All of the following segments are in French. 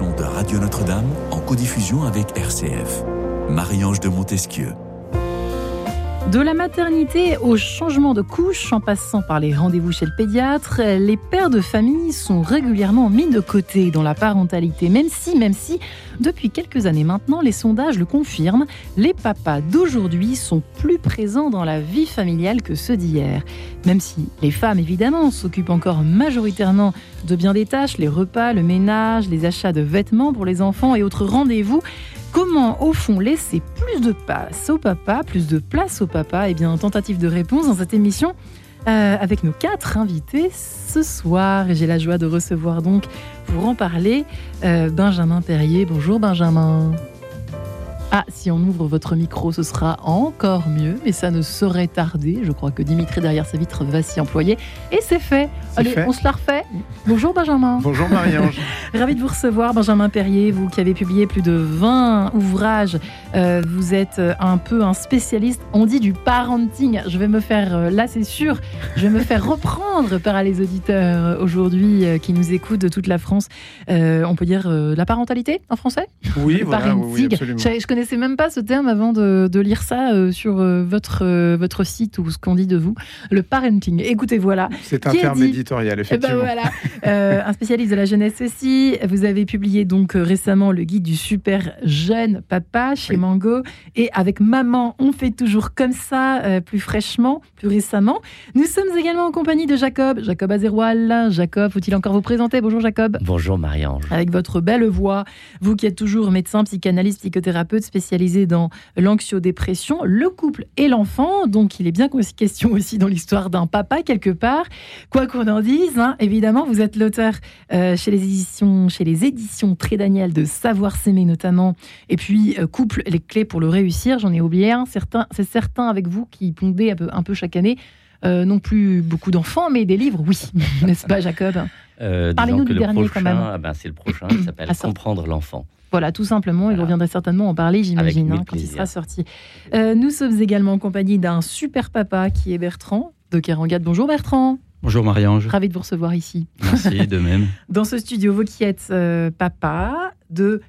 de Radio Notre-Dame en codiffusion avec RCF. Marie-Ange de Montesquieu. De la maternité au changement de couche, en passant par les rendez-vous chez le pédiatre, les pères de famille sont régulièrement mis de côté dans la parentalité, même si, même si, depuis quelques années maintenant, les sondages le confirment, les papas d'aujourd'hui sont plus présents dans la vie familiale que ceux d'hier. Même si les femmes, évidemment, s'occupent encore majoritairement de bien des tâches, les repas, le ménage, les achats de vêtements pour les enfants et autres rendez-vous, Comment, au fond, laisser plus de place au papa, plus de place au papa Eh bien, tentative de réponse dans cette émission euh, avec nos quatre invités ce soir. J'ai la joie de recevoir donc, pour en parler, euh, Benjamin Perrier. Bonjour Benjamin. Ah, si on ouvre votre micro, ce sera encore mieux, mais ça ne saurait tarder. Je crois que Dimitri, derrière sa vitre, va s'y employer. Et c'est fait. Allez, on se la refait. Bonjour Benjamin. Bonjour Marie-Ange. Ravi de vous recevoir, Benjamin Perrier, vous qui avez publié plus de 20 ouvrages. Euh, vous êtes euh, un peu un spécialiste, on dit du parenting. Je vais me faire, euh, là c'est sûr, je vais me faire reprendre par les auditeurs aujourd'hui qui nous écoutent de toute la France. on peut dire la parentalité en français? Oui, voilà, oui, absolument. Je, je connaissais même pas ce terme avant de, lire ça sur votre, votre site ou ce qu'on dit de vous. Le parenting. Écoutez, voilà. C'est un terme éditorial, eh ben effectivement. voilà. un spécialiste de la jeunesse aussi. Vous avez publié donc récemment le guide du super jeune papa chez Mango. Et avec Maman, on fait toujours comme ça, euh, plus fraîchement, plus récemment. Nous sommes également en compagnie de Jacob. Jacob Azeroual. Jacob, faut-il encore vous présenter? Bonjour Jacob. Bonjour Marie-Ange. Avec votre belle voix, vous qui êtes toujours médecin, psychanalyste, psychothérapeute spécialisé dans l'anxiodépression, le couple et l'enfant. Donc il est bien question aussi dans l'histoire d'un papa quelque part. Quoi qu'on en dise, hein, évidemment, vous êtes l'auteur euh, chez les éditions, chez les éditions Très Daniel de Savoir s'aimer notamment, et puis euh, Couple, les clés pour le réussir. J'en ai oublié un. C'est certains avec vous qui pondez un peu, un peu chaque année. Euh, non plus beaucoup d'enfants, mais des livres, oui, n'est-ce pas, Jacob? Parlez-nous du dernier quand même. Ah ben, c'est le prochain, il s'appelle Comprendre l'enfant. Voilà, tout simplement. Il reviendrait certainement en parler, j'imagine, hein, quand il sera sorti. nous sommes également en compagnie d'un super papa qui est Bertrand de Kerangade. Bonjour Bertrand. Bonjour Marie-Ange. Ravi de vous recevoir ici. Merci, de même. Dans ce studio, vous qui êtes papa de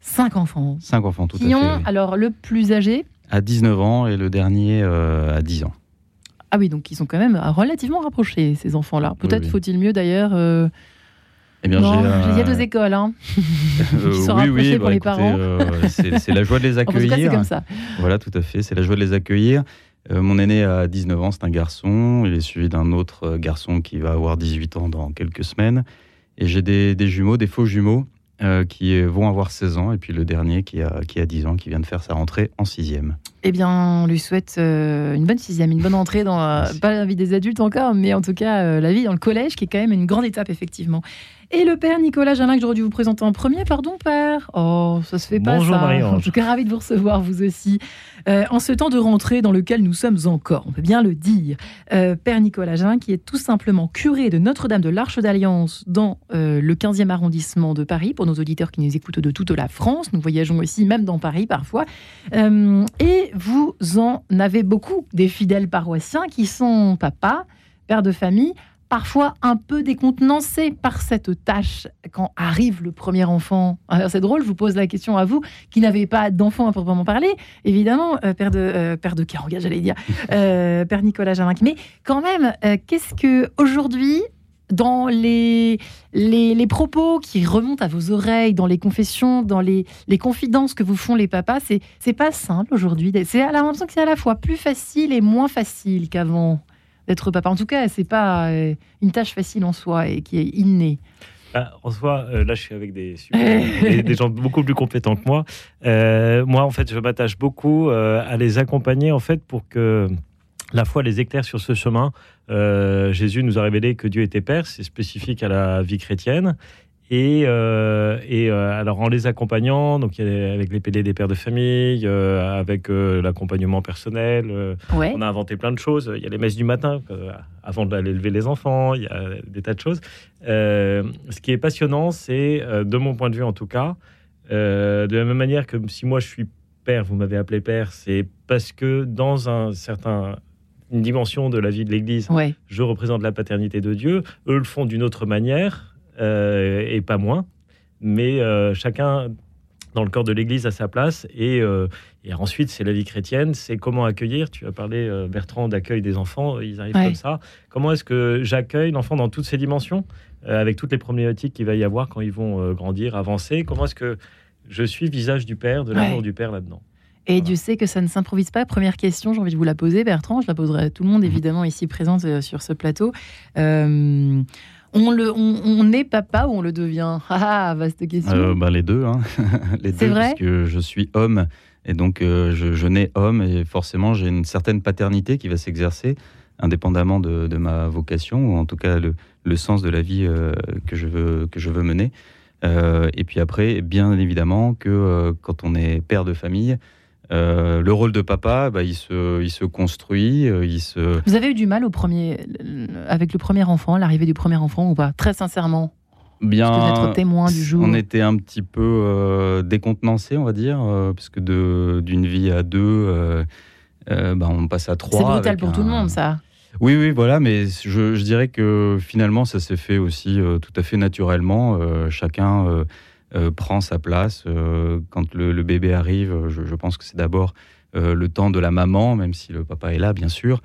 Cinq enfants. Cinq enfants, tout qui à fait. ont, alors, le plus âgé À 19 ans et le dernier euh, à 10 ans. Ah oui, donc ils sont quand même relativement rapprochés, ces enfants-là. Peut-être faut-il mieux d'ailleurs. Euh... Eh bien, il y a deux écoles hein, qui sont oui, oui, pour bah, les écoutez, parents. euh, c'est la joie de les accueillir. En tout cas, c'est comme ça. Voilà, tout à fait. C'est la joie de les accueillir. Euh, mon aîné a 19 ans, c'est un garçon. Il est suivi d'un autre garçon qui va avoir 18 ans dans quelques semaines. Et j'ai des, des jumeaux, des faux jumeaux, euh, qui vont avoir 16 ans, et puis le dernier qui a, qui a 10 ans, qui vient de faire sa rentrée en sixième. Eh bien, on lui souhaite euh, une bonne sixième, une bonne entrée dans, euh, pas la vie des adultes encore, mais en tout cas euh, la vie dans le collège, qui est quand même une grande étape, effectivement. Et le père Nicolas Jalin, que j'aurais dû vous présenter en premier, pardon père. Oh, ça se fait pas Bonjour ça. Marie-Ange. En tout cas, ravi de vous recevoir, vous aussi. Euh, en ce temps de rentrée dans lequel nous sommes encore, on peut bien le dire. Euh, père Nicolas Jalin, qui est tout simplement curé de Notre-Dame de l'Arche d'Alliance dans euh, le 15e arrondissement de Paris, pour nos auditeurs qui nous écoutent de toute la France. Nous voyageons aussi, même dans Paris parfois. Et vous en avez beaucoup des fidèles paroissiens qui sont papa, père de famille, parfois un peu décontenancés par cette tâche quand arrive le premier enfant. Alors, C'est drôle, je vous pose la question à vous qui n'avez pas d'enfant à proprement parler, évidemment, euh, père de euh, père de j'allais dire, euh, père Nicolas Jaminck. Mais quand même, euh, qu'est-ce que aujourd'hui dans les, les, les propos qui remontent à vos oreilles, dans les confessions, dans les, les confidences que vous font les papas, c'est c'est pas simple aujourd'hui. C'est à l'impression que c'est à la fois plus facile et moins facile qu'avant d'être papa. En tout cas, c'est pas euh, une tâche facile en soi et qui est innée. Bah, en soi, euh, là, je suis avec des, des, des gens beaucoup plus compétents que moi. Euh, moi, en fait, je m'attache beaucoup à les accompagner, en fait, pour que la foi les éclaire sur ce chemin. Jésus nous a révélé que Dieu était Père, c'est spécifique à la vie chrétienne. Et, euh, et euh, alors en les accompagnant, donc avec les PD des pères de famille, euh, avec l'accompagnement personnel, Ouais. on a inventé plein de choses. Il y a les messes du matin avant d'aller lever les enfants. Il y a des tas de choses. Ce qui est passionnant, c'est, de mon point de vue en tout cas, de la même manière que si moi je suis père, vous m'avez appelé père, c'est parce que dans un certain une dimension de la vie de l'Église, Ouais. je représente la paternité de Dieu. Eux le font d'une autre manière. Et pas moins. Mais chacun dans le corps de l'Église à sa place. Et, et ensuite, c'est la vie chrétienne, c'est comment accueillir. Tu as parlé, Bertrand, d'accueil des enfants, ils arrivent comme ça. Comment est-ce que j'accueille l'enfant dans toutes ses dimensions, avec toutes les problématiques qu'il va y avoir quand ils vont grandir, avancer? Comment est-ce que je suis visage du Père, de l'amour du Père là-dedans? Et Dieu sait que ça ne s'improvise pas. Première question, j'ai envie de vous la poser, Bertrand. Je la poserai à tout le monde, mhm. évidemment, ici présent euh, sur ce plateau. Euh, on, le, on, est papa ou on le devient? Ah, vaste question. Euh, bah, les deux. Hein. les deux, vrai? parce que je suis homme. Et donc, je, je, nais homme. Et forcément, j'ai une certaine paternité qui va s'exercer, indépendamment de, ma vocation, ou en tout cas le, le sens de la vie que, je veux, que je veux mener. et puis après, bien évidemment que quand on est père de famille, euh, le rôle de papa, bah, il, se, il se construit. Euh, il se... Vous avez eu du mal au premier, avec le premier enfant, l'arrivée du premier enfant ou pas? Très sincèrement Bien, être témoin du jour. On était un petit peu euh, décontenancé, on va dire, parce que d'une vie à deux, bah, on passe à trois. C'est brutal pour tout le monde, ça. Oui, oui, voilà, mais je, je dirais que finalement, ça s'est fait aussi tout à fait naturellement. chacun euh, prend sa place. Euh, quand le, bébé arrive, je, je pense que c'est d'abord euh, le temps de la maman, même si le papa est là, bien sûr,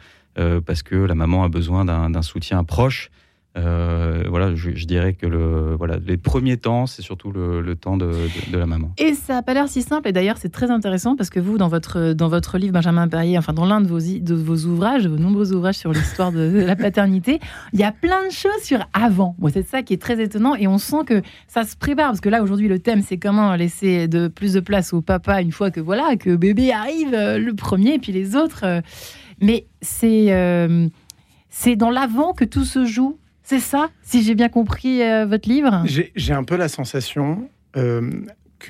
parce que la maman a besoin d'un soutien proche. Euh, voilà, je, dirais que le, voilà, les premiers temps, c'est surtout le, temps de, la maman. Et ça n'a pas l'air si simple. Et d'ailleurs, c'est très intéressant parce que vous, dans votre, dans votre livre Benjamin Perrier, enfin dans l'un de vos, de vos ouvrages, vos nombreux ouvrages sur l'histoire de, la paternité, il y a plein de choses sur avant. C'est ça qui est très étonnant. Et on sent que ça se prépare parce que là, aujourd'hui, le thème, c'est comment laisser de plus de place au papa une fois que voilà que bébé arrive euh, le premier, et puis les autres. Euh. mais c'est c'est dans l'avant que tout se joue c'est ça, si j'ai bien compris euh, votre livre J'ai un peu la sensation euh,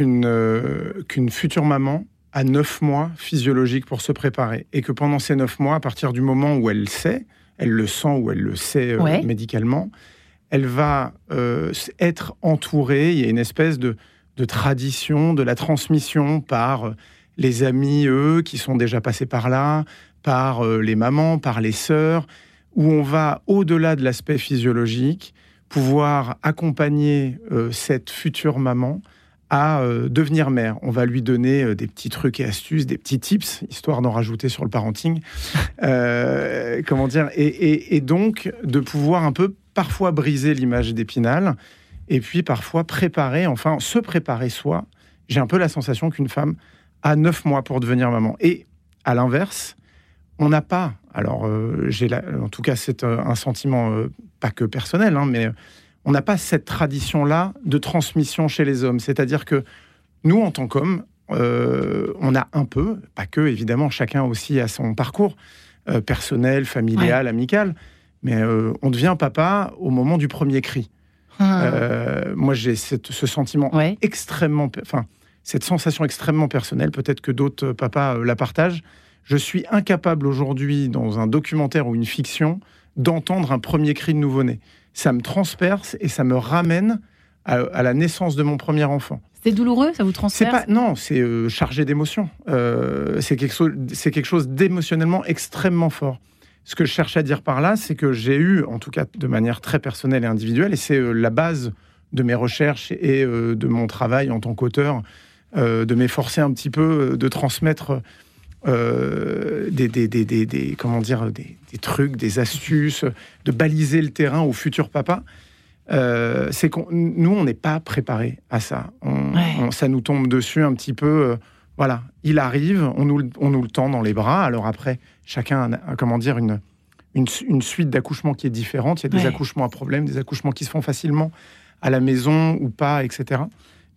euh, qu'une future maman a neuf mois physiologiques pour se préparer. Et que pendant ces neuf mois, à partir du moment où elle sait, elle le sent ou elle le sait médicalement, elle va être entourée. Il y a une espèce de, de, tradition, de la transmission par les amis, eux, qui sont déjà passés par là, par les mamans, par les sœurs où on va au-delà de l'aspect physiologique, pouvoir accompagner euh, cette future maman à euh, devenir mère. On va lui donner euh, des petits trucs et astuces, des petits tips, histoire d'en rajouter sur le parenting. comment dire et, donc de pouvoir un peu parfois briser l'image d'Épinal et puis parfois préparer, enfin se préparer soi. J'ai un peu la sensation qu'une femme a neuf mois pour devenir maman. Et à l'inverse, on n'a pas alors, euh, j'ai en tout cas, c'est euh, un sentiment euh, pas que personnel, hein, mais on n'a pas cette tradition-là de transmission chez les hommes. C'est-à-dire que nous, en tant qu'hommes, on a un peu, pas que, évidemment, chacun aussi a son parcours personnel, familial, amical, mais on devient papa au moment du premier cri. Ah. moi, j'ai ce sentiment extrêmement, enfin, cette sensation extrêmement personnelle. Peut-être que d'autres papas la partagent je suis incapable aujourd'hui, dans un documentaire ou une fiction, d'entendre un premier cri de nouveau-né. Ça me transperce et ça me ramène à, la naissance de mon premier enfant. C'est douloureux, ça vous transperce? Pas, Non, c'est euh, chargé d'émotions. Euh, c'est quelque quelque chose d'émotionnellement extrêmement fort. Ce que je cherche à dire par là, c'est que j'ai eu, en tout cas de manière très personnelle et individuelle, et c'est euh, la base de mes recherches et de mon travail en tant qu'auteur, de m'efforcer un petit peu de transmettre euh, des, des, des, des, comment dire, des, trucs, des astuces, de baliser le terrain au futur papa. Euh, c'est qu'on nous, on n'est pas préparé à ça. On, ça nous tombe dessus un petit peu. Euh, voilà, il arrive, on nous, on nous le tend dans les bras. Alors après, chacun a, comment dire, une, une, suite d'accouchements qui est différente. Il y a des accouchements à problème, des accouchements qui se font facilement à la maison ou pas, etc.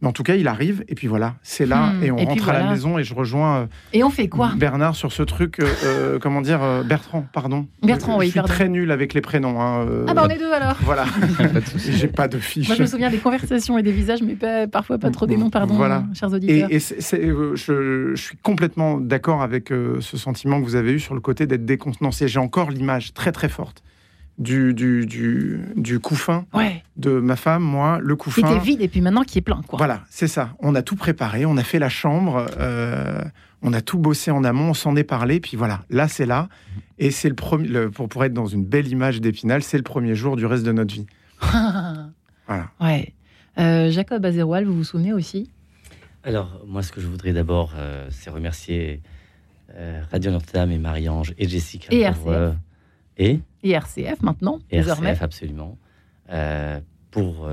Mais en tout cas, il arrive, et puis voilà, c'est là, hmm. et on rentre à la maison, et je rejoins. Euh, et on fait quoi? Bernard sur ce truc, euh, euh, comment dire, Bertrand, pardon. Bertrand, oui. Je suis très nul avec les prénoms. Hein, ah bah on est deux alors. Voilà. J'ai pas de fiche. Moi je me souviens des conversations et des visages, mais parfois pas trop des noms, pardon, voilà. chers auditeurs. Et, je, suis complètement d'accord avec ce sentiment que vous avez eu sur le côté d'être décontenancé. J'ai encore l'image très très forte du, du, du, du couffin de ma femme, moi, le couffin. Qui était vide et puis maintenant qui est plein, quoi. Voilà, c'est ça. On a tout préparé, on a fait la chambre, euh, on a tout bossé en amont, on s'en est parlé, puis voilà, là c'est là. Et c'est le premier, pour, pour être dans une belle image d'Épinal, c'est le premier jour du reste de notre vie. voilà. Jacob Azeroual, vous vous souvenez aussi? Alors, moi, ce que je voudrais d'abord, c'est remercier Radio Notre-Dame et Marie-Ange et Jessica. Et RCF. et, RCF maintenant, RCF, absolument. pour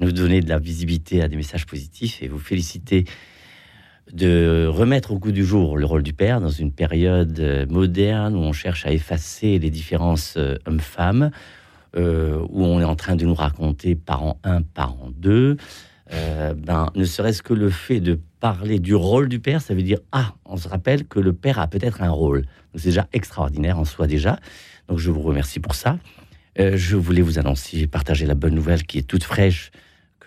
nous donner de la visibilité à des messages positifs et vous féliciter de remettre au goût du jour le rôle du père dans une période euh, moderne où on cherche à effacer les différences euh, hommes-femmes, euh, où on est en train de nous raconter parent 1, parent 2. ben, ne serait-ce que le fait de parler du rôle du père, ça veut dire ah, on se rappelle que le père a peut-être un rôle. C'est déjà extraordinaire en soi déjà. Donc je vous remercie pour ça. je voulais vous annoncer, partager la bonne nouvelle qui est toute fraîche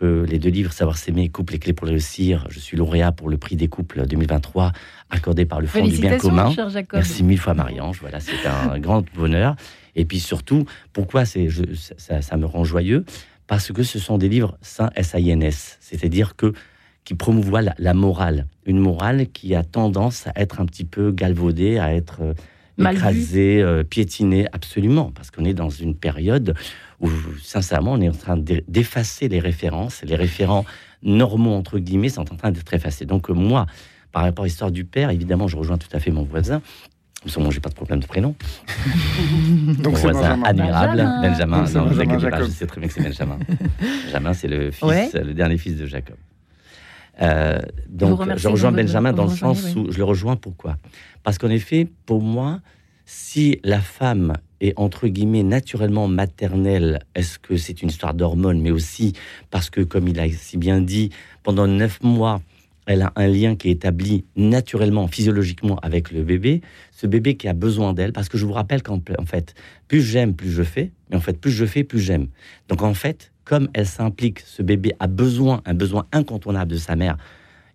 les deux livres, Savoir s'aimer, Couple les clés pour réussir, je suis lauréat pour le prix des couples 2023, accordé par le Fonds du bien commun. Merci mille fois, Marie-Ange. Voilà, c'est un grand bonheur. Et puis surtout, pourquoi c'est, ça, ça, me rend joyeux? Parce que ce sont des livres sains S-A-I-N-S, c'est-à-dire que qui promouvoient la, morale, une morale qui a tendance à être un petit peu galvaudée, à être écrasée, euh, piétinée, absolument, parce qu'on est dans une période où, sincèrement, on est en train d'effacer les références. Les référents normaux, entre guillemets, sont en train d'être effacés. Donc, euh, moi, par rapport à l'histoire du père, évidemment, je rejoins tout à fait mon voisin. Parce que moi, j'ai pas de problème de prénom. Donc, mon voisin admirable, Benjamin. Non, Benjamin je sais très bien que c'est Benjamin. Benjamin, c'est le fils, le dernier fils de Jacob. Euh, donc, je rejoins Benjamin dans le sens où je le rejoins. Pourquoi? Parce qu'en effet, pour moi, si la femme est entre guillemets naturellement maternelle, est-ce que c'est une histoire d'hormones, mais aussi parce que, comme il a si bien dit, pendant neuf mois, elle a un lien qui est établi naturellement, physiologiquement avec le bébé, ce bébé qui a besoin d'elle, parce que je vous rappelle qu'en en fait, plus j'aime, plus je fais, mais en fait, plus je fais, plus j'aime. Donc en fait, comme elle s'implique, ce bébé a besoin, un besoin incontournable de sa mère,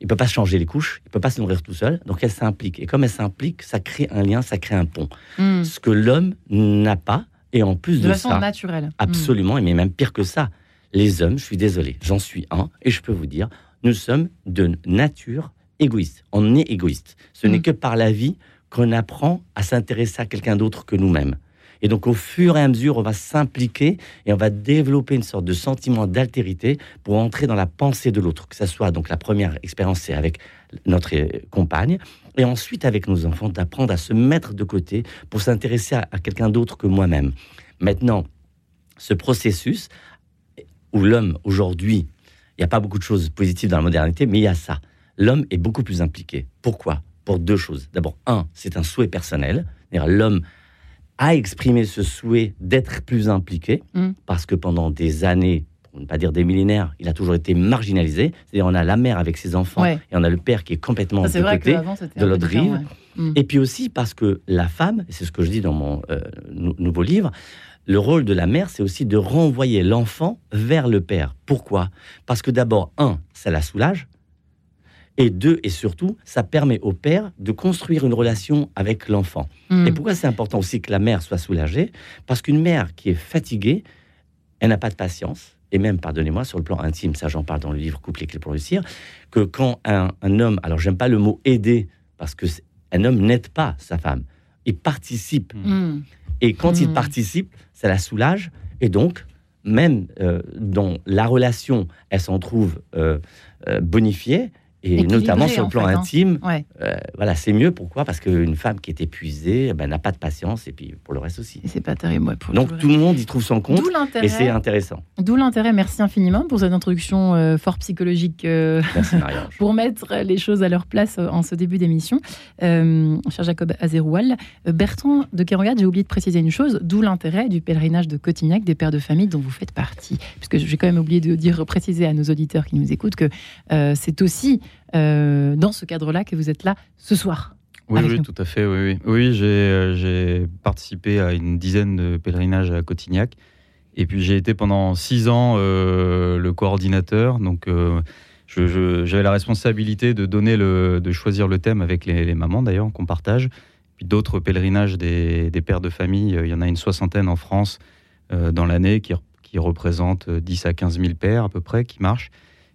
il peut pas changer les couches, il peut pas se nourrir tout seul, donc elle s'implique. Et comme elle s'implique, ça crée un lien, ça crée un pont. Hmm. Ce que l'homme n'a pas, et en plus de, de façon naturelle. Absolument, et mais même pire que ça, les hommes, je suis désolé, j'en suis un, et je peux vous dire, nous sommes de nature égoïste. On est égoïste. Ce n'est hmm. que par la vie qu'on apprend à s'intéresser à quelqu'un d'autre que nous-mêmes. Et donc, au fur et à mesure, on va s'impliquer et on va développer une sorte de sentiment d'altérité pour entrer dans la pensée de l'autre. Que ce soit donc la première expérience, c'est avec notre euh, compagne, et ensuite avec nos enfants, d'apprendre à se mettre de côté pour s'intéresser à, quelqu'un d'autre que moi-même. Maintenant, ce processus où l'homme aujourd'hui, il n'y a pas beaucoup de choses positives dans la modernité, mais il y a ça. L'homme est beaucoup plus impliqué. Pourquoi? Pour deux choses. D'abord, un, c'est un souhait personnel. L'homme a exprimé ce souhait d'être plus impliqué, mm. parce que pendant des années, pour ne pas dire des millénaires, il a toujours été marginalisé. C'est-à-dire, on a la mère avec ses enfants et on a le père qui est complètement de côté, de l'autre rive. Mm. Et puis aussi parce que la femme, c'est ce que je dis dans mon euh, nouveau livre, le rôle de la mère, c'est aussi de renvoyer l'enfant vers le père. Pourquoi? Parce que d'abord, un, ça la soulage. Et deux, et surtout, ça permet au père de construire une relation avec l'enfant. Hmm. Et pourquoi c'est important aussi que la mère soit soulagée? Parce qu'une mère qui est fatiguée, elle n'a pas de patience. Et même, pardonnez-moi, sur le plan intime, ça j'en parle dans le livre Couple et clés pour réussir, que quand un, homme, alors j'aime pas le mot aider, parce que un homme n'aide pas sa femme, il participe. Hmm. Et quand il hmm. participe, ça la soulage. Et donc, même euh, dans la relation, elle s'en trouve euh, euh, bonifiée, et notamment sur le plan hein. intime, euh, voilà, c'est mieux. Pourquoi? Parce qu'une femme qui est épuisée, eh ben, n'a pas de patience, et puis pour le reste aussi. C'est pas terrible. pour Donc tout le monde y trouve son compte, et c'est intéressant. D'où l'intérêt. Merci infiniment pour cette introduction euh, fort psychologique. Euh, Merci pour mettre les choses à leur place en ce début d'émission. cher Jacob Azeroual, Bertrand de Kerangat, j'ai oublié de préciser une chose. D'où l'intérêt du pèlerinage de Cotignac, des pères de famille dont vous faites partie. Puisque j'ai quand même oublié de dire, préciser à nos auditeurs qui nous écoutent que c'est aussi euh, dans ce cadre-là que vous êtes là ce soir. Oui, tout à fait. Oui, oui. Euh, j'ai participé à une dizaine de pèlerinages à Cotignac. Et puis j'ai été pendant six ans euh, le coordinateur. Donc j'avais la responsabilité de donner le, de choisir le thème avec les, mamans d'ailleurs qu'on partage. Puis d'autres pèlerinages des, pères de famille, il y en a une soixantaine en France dans l'année qui, qui représentent 10 à 15 000 pères à peu près qui marchent.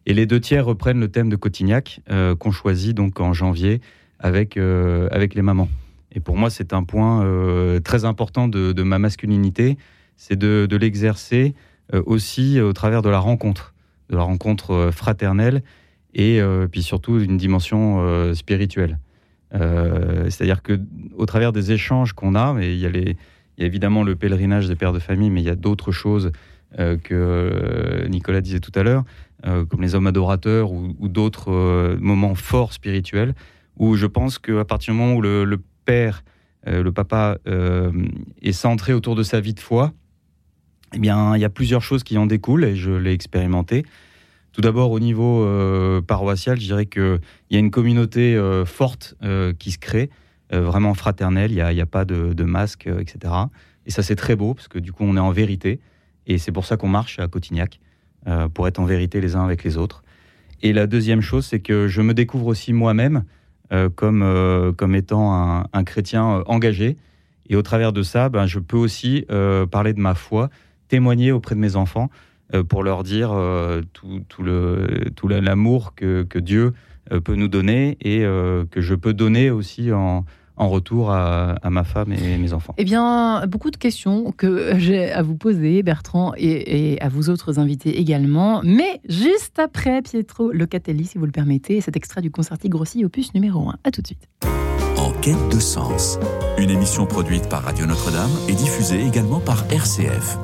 Et les deux tiers reprennent le thème de Cotignac, euh, qu'on choisit donc en janvier avec, euh, avec les mamans. Et pour moi, c'est un point euh, très important de, ma masculinité, c'est de, l'exercer aussi au travers de la rencontre, de la rencontre fraternelle et puis surtout une dimension spirituelle. C'est-à-dire que au travers des échanges qu'on a, et il y a évidemment le pèlerinage des pères de famille, mais il y a d'autres choses que Nicolas disait tout à l'heure, euh, comme les hommes adorateurs ou, d'autres moments forts spirituels, où je pense qu'à partir du moment où le, père, le papa, est centré autour de sa vie de foi, eh bien, il y a plusieurs choses qui en découlent et je l'ai expérimenté. Tout d'abord, au niveau paroissial, je dirais qu'il y a une communauté forte qui se crée. Euh, vraiment fraternel, il n'y a, pas de, masque, euh, etc. Et ça, c'est très beau, parce que du coup, on est en vérité. Et c'est pour ça qu'on marche à Cotignac, euh, pour être en vérité les uns avec les autres. Et la deuxième chose, c'est que je me découvre aussi moi-même comme, comme étant un, chrétien engagé. Et au travers de ça, ben, je peux aussi parler de ma foi, témoigner auprès de mes enfants pour leur dire tout, tout l'amour que, que, Dieu peut nous donner et que je peux donner aussi en, en retour à, ma femme et mes enfants Eh bien, beaucoup de questions que j'ai à vous poser, Bertrand, et, à vous autres invités également. Mais juste après Pietro Locatelli, si vous le permettez, cet extrait du Concerti Grossi, opus numéro 1. À tout de suite. En quête de sens, une émission produite par Radio Notre-Dame et diffusée également par RCF.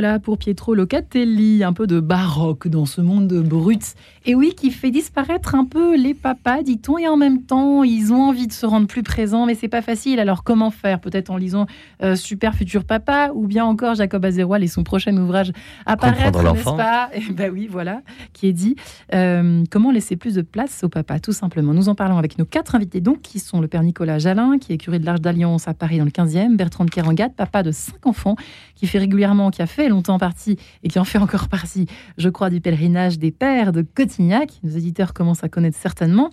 Voilà pour Pietro Locatelli, un peu de baroque dans ce monde brut. Et oui, qui fait disparaître un peu les papas, dit-on, et en même temps, ils ont envie de se rendre plus présents, mais c'est pas facile. Alors comment faire? Peut-être en lisant euh, Super Futur Papa, ou bien encore Jacob Azeroual et son prochain ouvrage apparaître, n'est-ce pas? Et eh Ben oui, voilà, qui est dit. Euh, comment laisser plus de place au papa, tout simplement. Nous en parlons avec nos quatre invités, donc, qui sont le père Nicolas Jalin, qui est curé de l'Arche d'Alliance à Paris dans le 15e, Bertrand de Kerangat, papa de cinq enfants, qui fait régulièrement, qui a fait longtemps partie et qui en fait encore partie, je crois, du pèlerinage des pères de Cotignac. Nos éditeurs commencent à connaître certainement.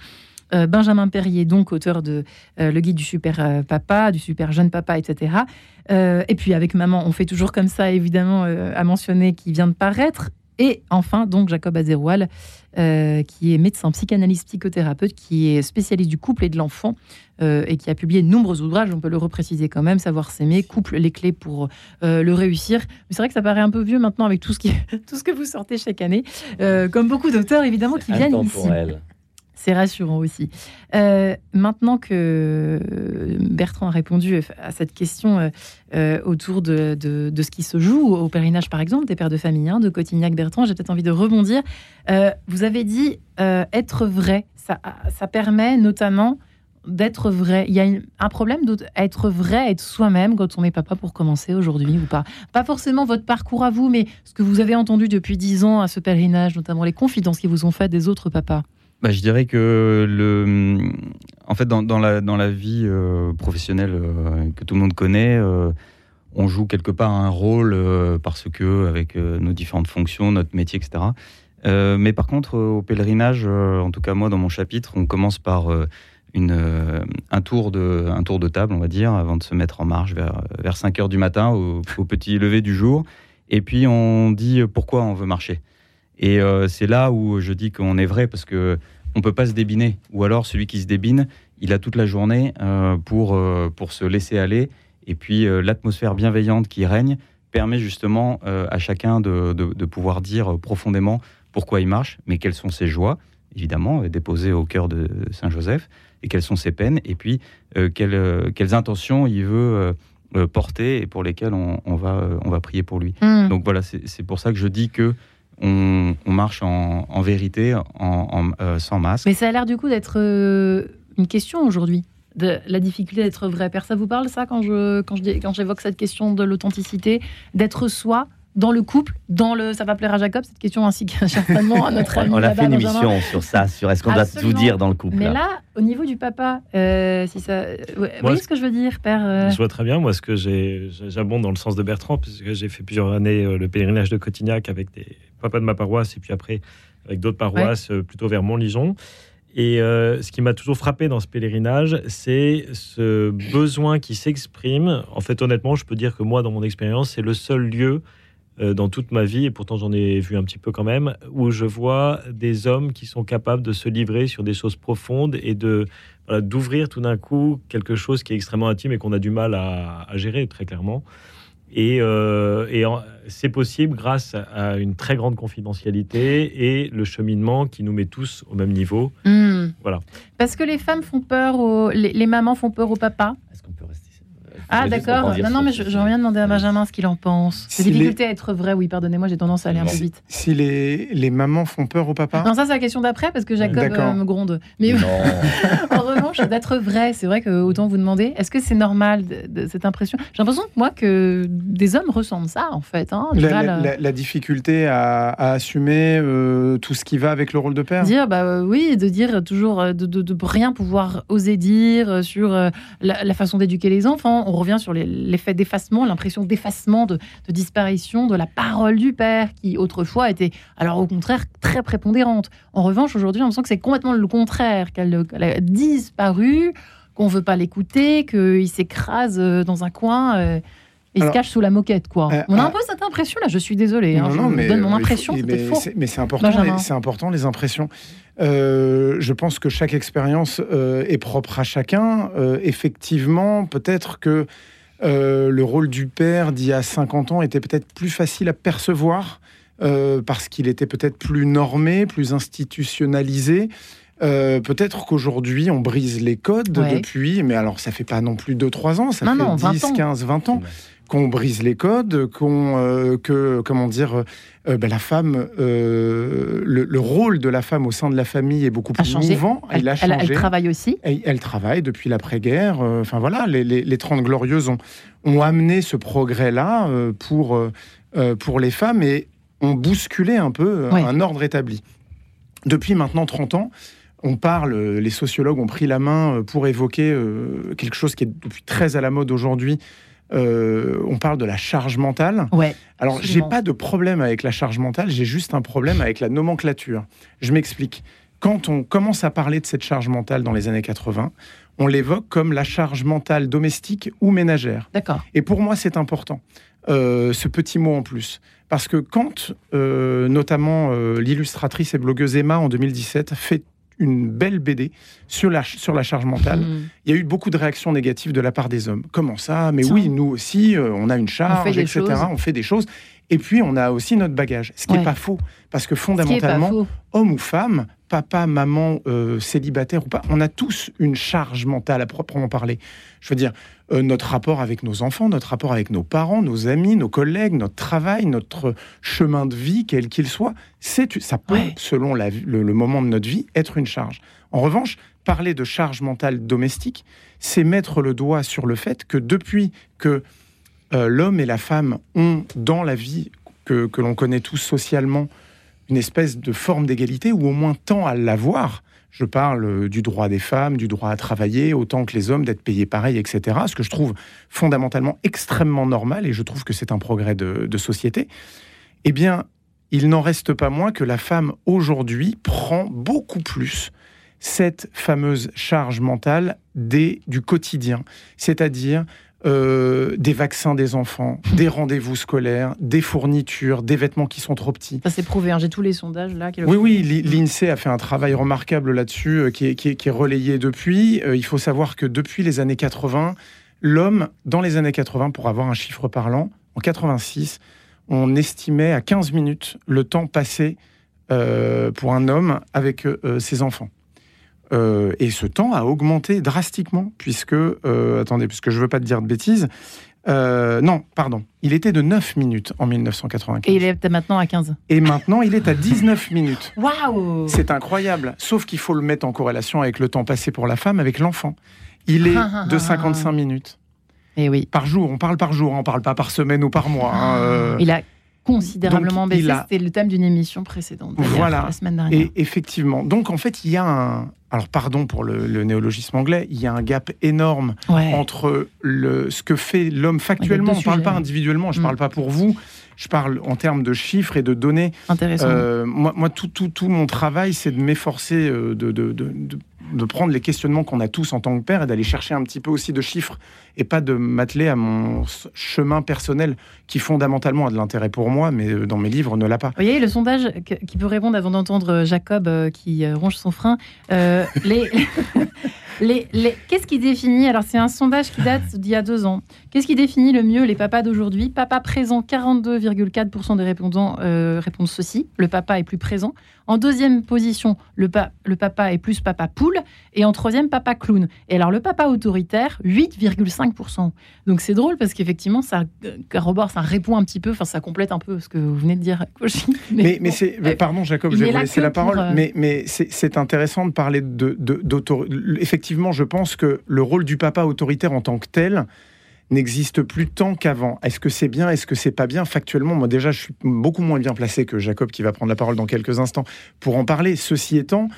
Euh, Benjamin Perrier, donc auteur de euh, Le guide du super euh, papa, du super jeune papa, etc. et puis avec maman, on fait toujours comme ça, évidemment, à mentionner qui vient de paraître. Et enfin, donc, Jacob Azeroual, euh, qui est médecin, psychanalyste, psychothérapeute, qui est spécialiste du couple et de l'enfant, euh, et qui a publié de nombreux ouvrages, on peut le repréciser quand même, Savoir s'aimer, Couple, les clés pour euh, le réussir. Mais c'est vrai que ça paraît un peu vieux maintenant avec tout ce, qui, tout ce que vous sortez chaque année, comme beaucoup d'auteurs, évidemment, qui viennent ici. C'est rassurant aussi. Euh, maintenant que Bertrand a répondu à cette question euh, euh, autour de, ce qui se joue au pèlerinage, par exemple, des pères de famille, hein, de Cotignac-Bertrand, j'ai peut-être envie de rebondir. vous avez dit être vrai. Ça, permet notamment d'être vrai. Il y a un problème d'être vrai, être soi-même quand on n'est papa pour commencer aujourd'hui ou pas. Pas forcément votre parcours à vous, mais ce que vous avez entendu depuis dix ans à ce pèlerinage, notamment les confidences qui vous ont fait des autres papas. Bah, Je dirais que, le, en fait, dans, la, dans la vie euh, professionnelle euh, que tout le monde connaît, euh, on joue quelque part un rôle parce que, avec nos différentes fonctions, notre métier, etc. mais par contre, au pèlerinage, en tout cas moi dans mon chapitre, on commence par une, un, tour de, un tour de table, on va dire, avant de se mettre en marche vers, vers 5 heures du matin, au, au petit lever du jour. Et puis on dit pourquoi on veut marcher. Et c'est là où je dis qu'on est vrai parce que on peut pas se débiner. Ou alors celui qui se débine, il a toute la journée euh, pour, euh, pour se laisser aller. Et puis l'atmosphère bienveillante qui règne permet justement à chacun de, de, pouvoir dire profondément pourquoi il marche, mais quelles sont ses joies, évidemment, déposées au cœur de Saint Joseph, et quelles sont ses peines, et puis quelles, quelles, intentions il veut porter et pour lesquelles on, on, va, on va prier pour lui. Mmh. Donc voilà, c'est pour ça que je dis que on, marche en, vérité, en, euh, sans masque. Mais ça a l'air du coup d'être euh, une question aujourd'hui, de la difficulté d'être vrai. Père, ça vous parle ça quand quand je quand j'évoque cette question de l'authenticité, d'être soi dans le couple, dans le ça va plaire à Jacob cette question ainsi que certainement à notre ami. On a fait une émission sur ça, sur est-ce qu'on doit tout dire dans le couple. Mais là, au niveau du papa, euh, si ça, vous voyez ce que je veux dire, père Je vois très bien. Moi, ce que j'ai, j'abonde dans le sens de Bertrand, puisque j'ai fait plusieurs années le pèlerinage de Cotignac avec des papa de ma paroisse, et puis après avec d'autres paroisses euh, plutôt vers Montligeon. Et euh, ce qui m'a toujours frappé dans ce pèlerinage, c'est ce besoin qui s'exprime. En fait, honnêtement, je peux dire que moi, dans mon expérience, c'est le seul lieu euh, dans toute ma vie, et pourtant j'en ai vu un petit peu quand même, où je vois des hommes qui sont capables de se livrer sur des choses profondes et de d'ouvrir tout d'un coup quelque chose qui est extrêmement intime et qu'on a du mal à, à gérer très clairement. Et, euh, et c'est possible grâce à une très grande confidentialité et le cheminement qui nous met tous au même niveau. Hmm. Voilà. Parce que les femmes font peur, les, les, mamans font peur au papa? Est-ce qu'on peut rester ah d'accord. Non, non, mais je, je reviens demander à Benjamin ce qu'il en pense. C'est difficulté à être vrai, oui, pardonnez-moi, j'ai tendance à aller un peu vite. Si les, les mamans font peur au papa Non, ça c'est la question d'après, parce que Jacob euh, me gronde. Mais en revanche, d'être vrai, c'est vrai que autant vous demander, est-ce que c'est normal de, cette impression? J'ai l'impression, moi, que des hommes ressentent ça, en fait. Hein, la, difficulté à, assumer euh, tout ce qui va avec le rôle de père? Dire, bah euh, oui, de dire toujours, de, de, rien pouvoir oser dire sur la, la façon d'éduquer les enfants. On revient sur l'effet d'effacement, l'impression d'effacement, de, disparition de la parole du père, qui autrefois était, alors au contraire, très prépondérante. En revanche, aujourd'hui, on sent que c'est complètement le contraire, qu'elle a disparu, qu'on veut pas l'écouter, qu'il s'écrase euh, dans un coin. Euh, il se cache sous la moquette, quoi. Euh, on a un peu cette impression là. Je suis désolé. Hein, je mais, donne mon impression. Mais c'est important. C'est important les impressions. je pense que chaque expérience est propre à chacun. effectivement, peut-être que euh, le rôle du père d'il y a 50 ans était peut-être plus facile à percevoir euh, parce qu'il était peut-être plus normé, plus institutionnalisé. Euh, peut-être qu'aujourd'hui, on brise les codes depuis, mais alors ça fait pas non plus 2-3 ans, ça fait 10, 15, 20 ans qu'on brise les codes, qu'on, euh, que, comment dire, euh, ben, la femme, euh, le, rôle de la femme au sein de la famille est beaucoup plus mouvant. Elle, a changé. Elle, travaille aussi. Elle, travaille depuis l'après-guerre. Enfin voilà, les, les, 30 glorieuses ont, ont amené ce progrès-là pour, pour les femmes et ont bousculé un peu un ordre établi. Depuis maintenant 30 ans, on parle, les sociologues ont pris la main pour évoquer quelque chose qui est depuis très à la mode aujourd'hui, euh, on parle de la charge mentale. Ouais, Alors, j'ai pas de problème avec la charge mentale, j'ai juste un problème avec la nomenclature. Je m'explique. Quand on commence à parler de cette charge mentale dans les années 80, on l'évoque comme la charge mentale domestique ou ménagère. D'accord. Et pour moi, c'est important, euh, ce petit mot en plus. Parce que quand, euh, notamment, l'illustratrice et blogueuse Emma, en 2017, fait une belle BD sur la, sur la charge mentale. Hmm. Il y a eu beaucoup de réactions négatives de la part des hommes. Comment ça? Mais oui, nous aussi, euh, on a une charge, etc. On fait des choses. Et puis, on a aussi notre bagage. Ce qui n'est pas faux. Parce que fondamentalement, homme ou femme, papa, maman, euh, célibataire ou pas, on a tous une charge mentale à proprement parler. Je veux dire, euh, notre rapport avec nos enfants, notre rapport avec nos parents, nos amis, nos collègues, notre travail, notre chemin de vie, quel qu'il soit, c'est, ça peut, selon la, le, moment de notre vie, être une charge. En revanche, parler de charge mentale domestique, c'est mettre le doigt sur le fait que depuis que euh, l'homme et la femme ont, dans la vie que, que l'on connaît tous socialement, une espèce de forme d'égalité ou au moins tend à l'avoir. Je parle du droit des femmes, du droit à travailler autant que les hommes, d'être payés pareil, etc. Ce que je trouve fondamentalement extrêmement normal et je trouve que c'est un progrès de, de société. Eh bien, il n'en reste pas moins que la femme aujourd'hui prend beaucoup plus cette fameuse charge mentale des, du quotidien, c'est-à-dire euh, des vaccins des enfants, des rendez-vous scolaires, des fournitures, des vêtements qui sont trop petits. Ça s'est prouvé, hein. j'ai tous les sondages là. oui, oui, l'INSEE a fait un travail remarquable là-dessus euh, qui, qui, est relayé depuis. Euh, il faut savoir que depuis les années 80, l'homme, dans les années 80, pour avoir un chiffre parlant, en 86, on estimait à 15 minutes le temps passé pour un homme avec ses enfants. Euh, et ce temps a augmenté drastiquement, puisque, euh, attendez, puisque je ne veux pas te dire de bêtises, euh, non, pardon, il était de 9 minutes en 1995. Et il est maintenant à 15. Et maintenant, il est à 19 minutes. Waouh C'est incroyable, sauf qu'il faut le mettre en corrélation avec le temps passé pour la femme, avec l'enfant. Il est de 55 minutes. Et eh oui. Par jour, on parle par jour, on ne parle pas par semaine ou par mois. Hein, il a considérablement baissé. C'était le thème d'une émission précédente. Voilà. La semaine dernière. Et effectivement. Donc en fait, il y a un. Alors pardon pour le, néologisme anglais, il y a un gap énorme entre le, ce que fait l'homme factuellement. on ne parle pas individuellement, je ne mm. parle pas pour vous. Je parle en termes de chiffres et de données. Intéressant. Euh, moi, moi tout, tout, tout, mon travail, c'est de m'efforcer euh, de, de, de, de, prendre les questionnements qu'on a tous en tant que père et d'aller chercher un petit peu aussi de chiffres et pas de m'atteler à mon chemin personnel qui fondamentalement a de l'intérêt pour moi, mais euh, dans mes livres ne l'a pas. Vous voyez, le sondage qui peut répondre avant d'entendre Jacob qui ronge son frein, les... Les, Qu'est-ce qui définit Alors, c'est un sondage qui date d'il y a deux ans. Qu'est-ce qui définit le mieux les papas d'aujourd'hui? Papa présent, 42,4% des répondants euh, répondent ceci. Le papa est plus présent. En deuxième position, le papa est plus papa poule. Et en troisième, papa clown. Et alors, le papa autoritaire, 8,5%. Donc, c'est drôle parce qu'effectivement, ça corrobore, ça répond un petit peu, enfin, ça complète un peu ce que vous venez de dire, Mais, mais, c'est. Pardon, Jacob, je vais vous laisser la parole. Euh, mais, mais c'est intéressant de parler d'autorité. De, Effectivement, je pense que le rôle du papa autoritaire en tant que tel n'existe plus tant qu'avant. Est-ce que c'est bien Est-ce que c'est pas bien? Factuellement, moi déjà, je suis beaucoup moins bien placé que Jacob qui va prendre la parole dans quelques instants pour en parler. Ceci étant,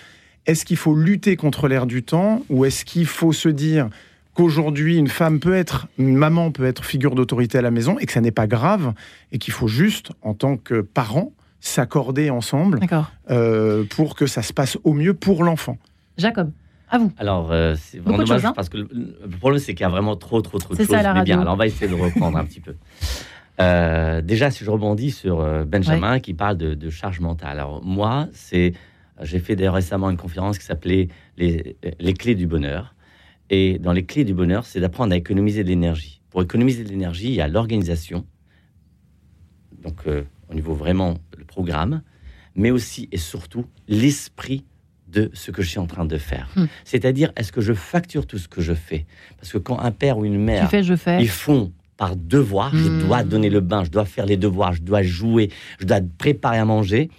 est-ce qu'il faut lutter contre l'air du temps ou est-ce qu'il faut se dire qu'aujourd'hui une femme peut être, une maman peut être figure d'autorité à la maison et que ça n'est pas grave et qu'il faut juste, en tant que parent, s'accorder ensemble euh, pour que ça se passe au mieux pour l'enfant? Jacob à vous. Alors, euh, c'est vraiment dommage hein. parce que le, problème, c'est qu'il y a vraiment trop, trop, trop de choses. Ça, mais bien, alors on va essayer de reprendre un petit peu. Euh, déjà, si je rebondis sur euh, Benjamin qui parle de, charge mentale. Alors, moi, c'est, j'ai fait d'ailleurs récemment une conférence qui s'appelait les, les, clés du bonheur. Et dans les clés du bonheur, c'est d'apprendre à économiser de l'énergie. Pour économiser de l'énergie, il y a l'organisation, donc au niveau vraiment le programme, mais aussi et surtout l'esprit de ce que je suis en train de faire. Hmm. C'est-à-dire, est-ce que je facture tout ce que je fais? Parce que quand un père ou une mère, fais, je fais. ils font par devoir, je hmm. dois donner le bain, je dois faire les devoirs, je dois jouer, je dois préparer à manger,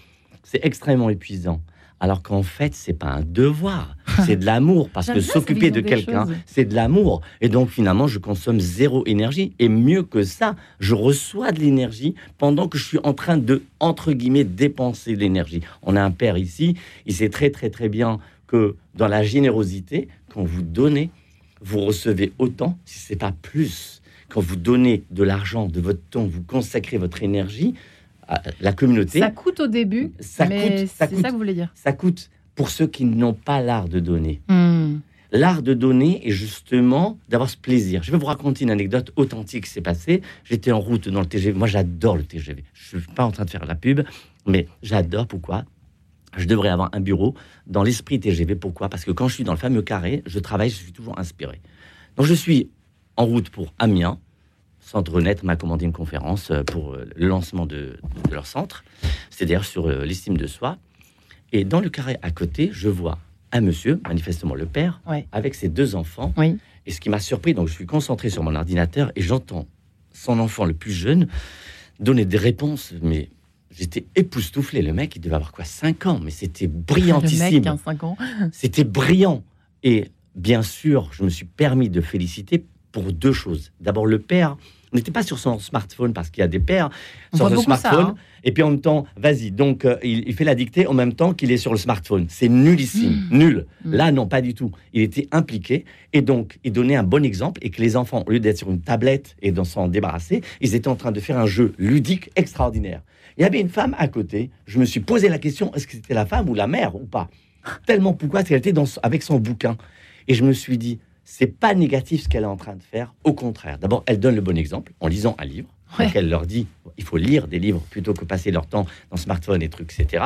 c'est extrêmement épuisant. Alors qu'en fait, c'est pas un devoir, c'est de l'amour. Parce que s'occuper de quelqu'un, c'est de l'amour. Et donc, finalement, je consomme zéro énergie. Et mieux que ça, je reçois de l'énergie pendant que je suis en train de, entre guillemets, dépenser de l'énergie. On a un père ici, il sait très, très, très bien que dans la générosité, quand vous donnez, vous recevez autant, si c'est pas plus. Quand vous donnez de l'argent, de votre temps, vous consacrez votre énergie, la communauté. Ça coûte au début, ça mais c'est ça que vous voulez dire. Ça coûte pour ceux qui n'ont pas l'art de donner. Hmm. L'art de donner est justement d'avoir ce plaisir. Je vais vous raconter une anecdote authentique qui s'est passée. J'étais en route dans le TGV. Moi, j'adore le TGV. Je ne suis pas en train de faire la pub, mais j'adore. Pourquoi? Je devrais avoir un bureau dans l'esprit TGV. Pourquoi? Parce que quand je suis dans le fameux carré, je travaille, je suis toujours inspiré. Donc je suis en route pour Amiens. Centre Net m'a commandé une conférence euh, pour euh, le lancement de, leur centre. C'est d'ailleurs sur euh, l'estime de soi. Et dans le carré à côté, je vois un monsieur, manifestement le père, avec ses deux enfants. Et ce qui m'a surpris, donc je suis concentré sur mon ordinateur et j'entends son enfant le plus jeune donner des réponses, mais j'étais époustouflé. Le mec, il devait avoir quoi 5 ans, mais c'était brillantissime. Le mec, ans. c'était brillant. Et bien sûr, je me suis permis de féliciter pour deux choses. D'abord, le père n'était pas sur son smartphone parce qu'il y a des pères On sur le ça, smartphone. hein. Et puis en même temps, vas-y. Donc euh, il, il fait la dictée en même temps qu'il est sur le smartphone. C'est nullissime, nul. Mm. Là, non, pas du tout. Il était impliqué et donc il donnait un bon exemple et que les enfants, au lieu d'être sur une tablette et de s'en débarrasser, ils étaient en train de faire un jeu ludique extraordinaire. Il y avait une femme à côté. Je me suis posé la question est-ce que c'était la femme ou la mère ou pas? Tellement pourquoi Parce qu'elle était dans, avec son bouquin? Et je me suis dit c'est pas négatif ce qu'elle est en train de faire. Au contraire, d'abord, elle donne le bon exemple en lisant un livre. Ouais. Donc elle leur dit il faut lire des livres plutôt que passer leur temps dans smartphone et trucs, etc.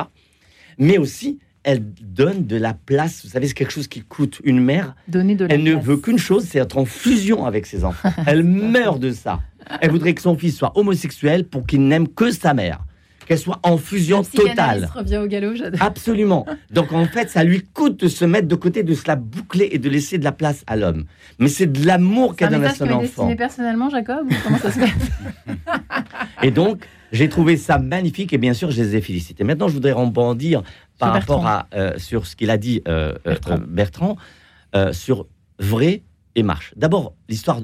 Mais aussi, elle donne de la place. Vous savez, c'est quelque chose qui coûte une mère. Donner de la Elle ne veut qu'une chose, c'est être en fusion avec ses enfants. Elle meurt de ça. Elle voudrait que son fils soit homosexuel pour qu'il n'aime que sa mère. Qu'elle soit en fusion totale. revient au galop, j'adore. Absolument. Donc en fait, ça lui coûte de se mettre de côté, de se la boucler et de laisser de la place à l'homme. Mais c'est de l'amour C'est qu'elle donne à son que vous enfant. destinez personnellement, Jacob Comment ça se passe? Et donc, j'ai trouvé ça magnifique et bien sûr, je les ai félicités. Maintenant, je voudrais rebondir par rapport Bertrand. à euh, sur ce qu'il a dit euh, euh, Bertrand. euh, Bertrand, euh, sur vrai et marche. D'abord, l'histoire.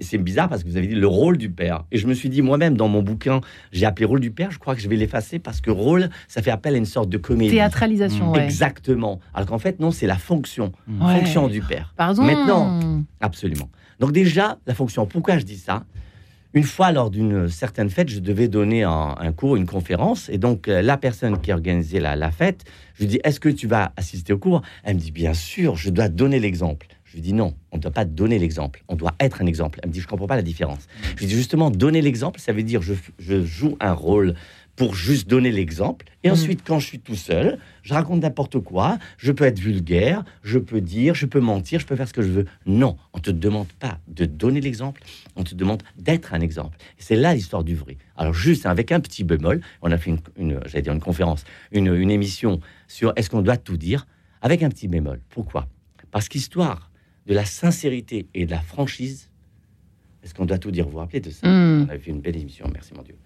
C'est bizarre parce que vous avez dit le rôle du père. Et je me suis dit moi-même dans mon bouquin, j'ai appelé rôle du père. Je crois que je vais l'effacer parce que rôle, ça fait appel à une sorte de comédie. Théâtralisation, ouais. Exactement. Alors qu'en fait, non, c'est la fonction. Fonction du père. Pardon. Maintenant, Absolument. Donc déjà, la fonction, pourquoi je dis ça? Une fois, lors d'une certaine fête, je devais donner un, un cours, une conférence, et donc euh, la personne qui organisait la, la fête, je lui dis, est-ce que tu vas assister au cours? Elle me dit, bien sûr, je dois donner l'exemple. Je lui dis, non, on ne doit pas donner l'exemple, on doit être un exemple. Elle me dit, je comprends pas la différence. Je lui dis, justement, donner l'exemple, ça veut dire, je, je joue un rôle pour juste donner l'exemple. Et Mhm. ensuite, quand je suis tout seul, je raconte n'importe quoi. Je peux être vulgaire, je peux dire, je peux mentir, je peux faire ce que je veux. Non, on te demande pas de donner l'exemple, on te demande d'être un exemple. C'est là l'histoire du vrai. Alors juste avec un petit bémol, on a fait une, une j'allais dire une conférence, une, une émission sur est-ce qu'on doit tout dire, avec un petit bémol. Pourquoi? Parce qu'histoire de la sincérité et de la franchise, est-ce qu'on doit tout dire Vous vous rappelez de ça Hmm. on avait fait une belle émission, merci mon Dieu.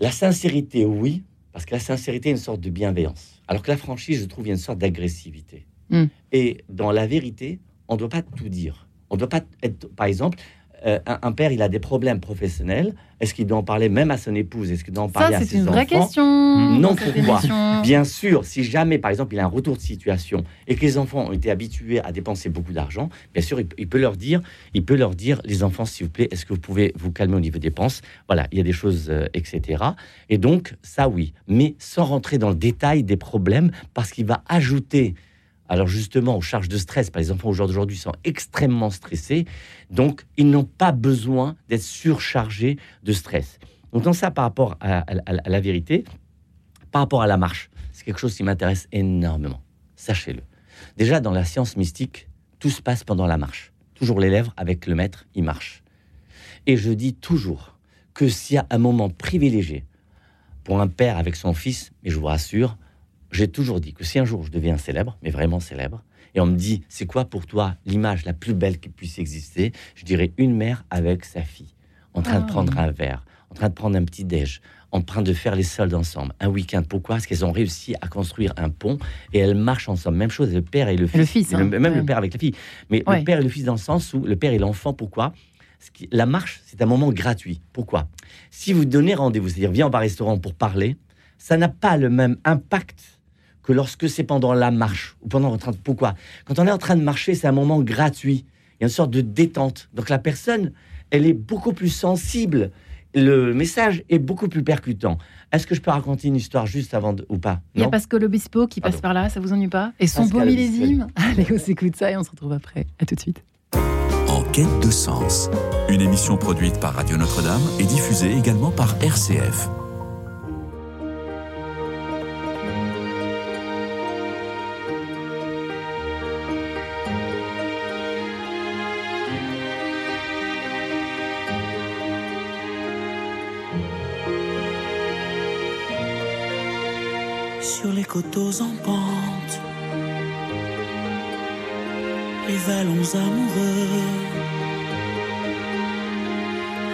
La sincérité, oui, parce que la sincérité est une sorte de bienveillance. Alors que la franchise, je trouve, il y a une sorte d'agressivité. Mm. Et dans la vérité, on ne doit pas tout dire. On ne doit pas être, par exemple, euh, un, un père, il a des problèmes professionnels. Est-ce qu'il doit en parler même à son épouse? Est-ce qu'il doit en parler Ça, à c'est ses une vraie enfants? question. Non, pourquoi. Bien sûr, si jamais, par exemple, il a un retour de situation et que les enfants ont été habitués à dépenser beaucoup d'argent, bien sûr, il, il peut leur dire, il peut leur dire, les enfants, s'il vous plaît, est-ce que vous pouvez vous calmer au niveau des dépenses? Voilà, il y a des choses, euh, etc. Et donc, ça, oui, mais sans rentrer dans le détail des problèmes, parce qu'il va ajouter. Alors justement, aux charges de stress, par les enfants aujourd'hui sont extrêmement stressés, donc ils n'ont pas besoin d'être surchargés de stress. Donc dans ça, par rapport à- à- la vérité, par rapport à la marche, c'est quelque chose qui m'intéresse énormément. Sachez-le. Déjà, dans la science mystique, tout se passe pendant la marche. Toujours l'élève avec le maître, il marche. Et je dis toujours que s'il y a un moment privilégié pour un père avec son fils, mais je vous rassure, j'ai toujours dit que si un jour je deviens célèbre, mais vraiment célèbre, et on me dit, c'est quoi pour toi l'image la plus belle qui puisse exister Je dirais une mère avec sa fille, en train Ah. de prendre un verre, en train de prendre un petit déj, en train de faire les soldes ensemble, un week-end. Pourquoi? Parce qu'elles ont réussi à construire un pont et elles marchent ensemble. Même chose, le père et le fils. le fils, hein. même le père avec la fille. Mais Ouais. le père et le fils dans le sens où le père et l'enfant, pourquoi? Ce qui- La marche, c'est un moment gratuit. Pourquoi? Si vous donnez rendez-vous, c'est-à-dire viens au bar-restaurant pour parler, ça n'a pas le même impact que lorsque c'est pendant la marche ou pendant en train de pourquoi? Quand on est en train de marcher c'est un moment gratuit il y a une sorte de détente donc la personne elle est beaucoup plus sensible le message est beaucoup plus percutant est-ce que je peux raconter une histoire juste avant de, ou pas? Il y a Pascal Obispo qui passe Pardon. par là, ça vous ennuie pas? Et son Pascal beau millésime. Allez, on s'écoute ça et on se retrouve après. À tout de suite. En quête de sens, une émission produite par Radio Notre-Dame et diffusée également par RCF. Coteaux en pente, les vallons amoureux,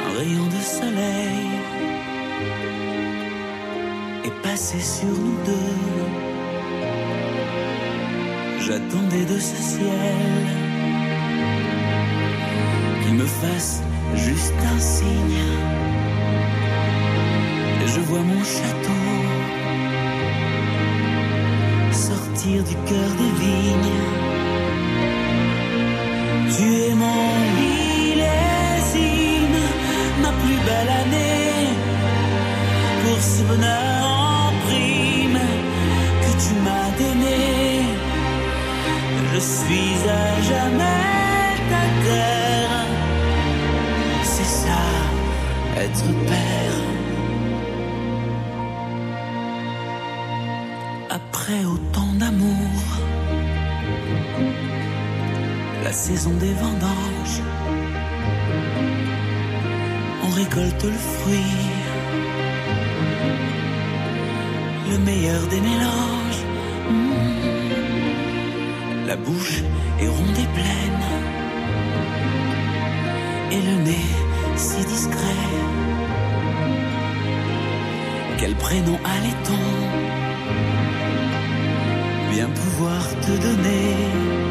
un rayon de soleil. Est passé sur nous deux. J'attendais de ce ciel. Qu'il me fasse juste un signe. Je vois mon château du cœur des vignes. Tu es mon millésime, ma plus belle année. Pour ce bonheur en prime que tu m'as donné, je suis à jamais ta terre. C'est ça, être père. Saison des vendanges, on récolte le fruit, le meilleur des mélanges. Mm. La bouche est ronde et pleine, et le nez si discret. Quel prénom allait-on? Bien pouvoir te donner.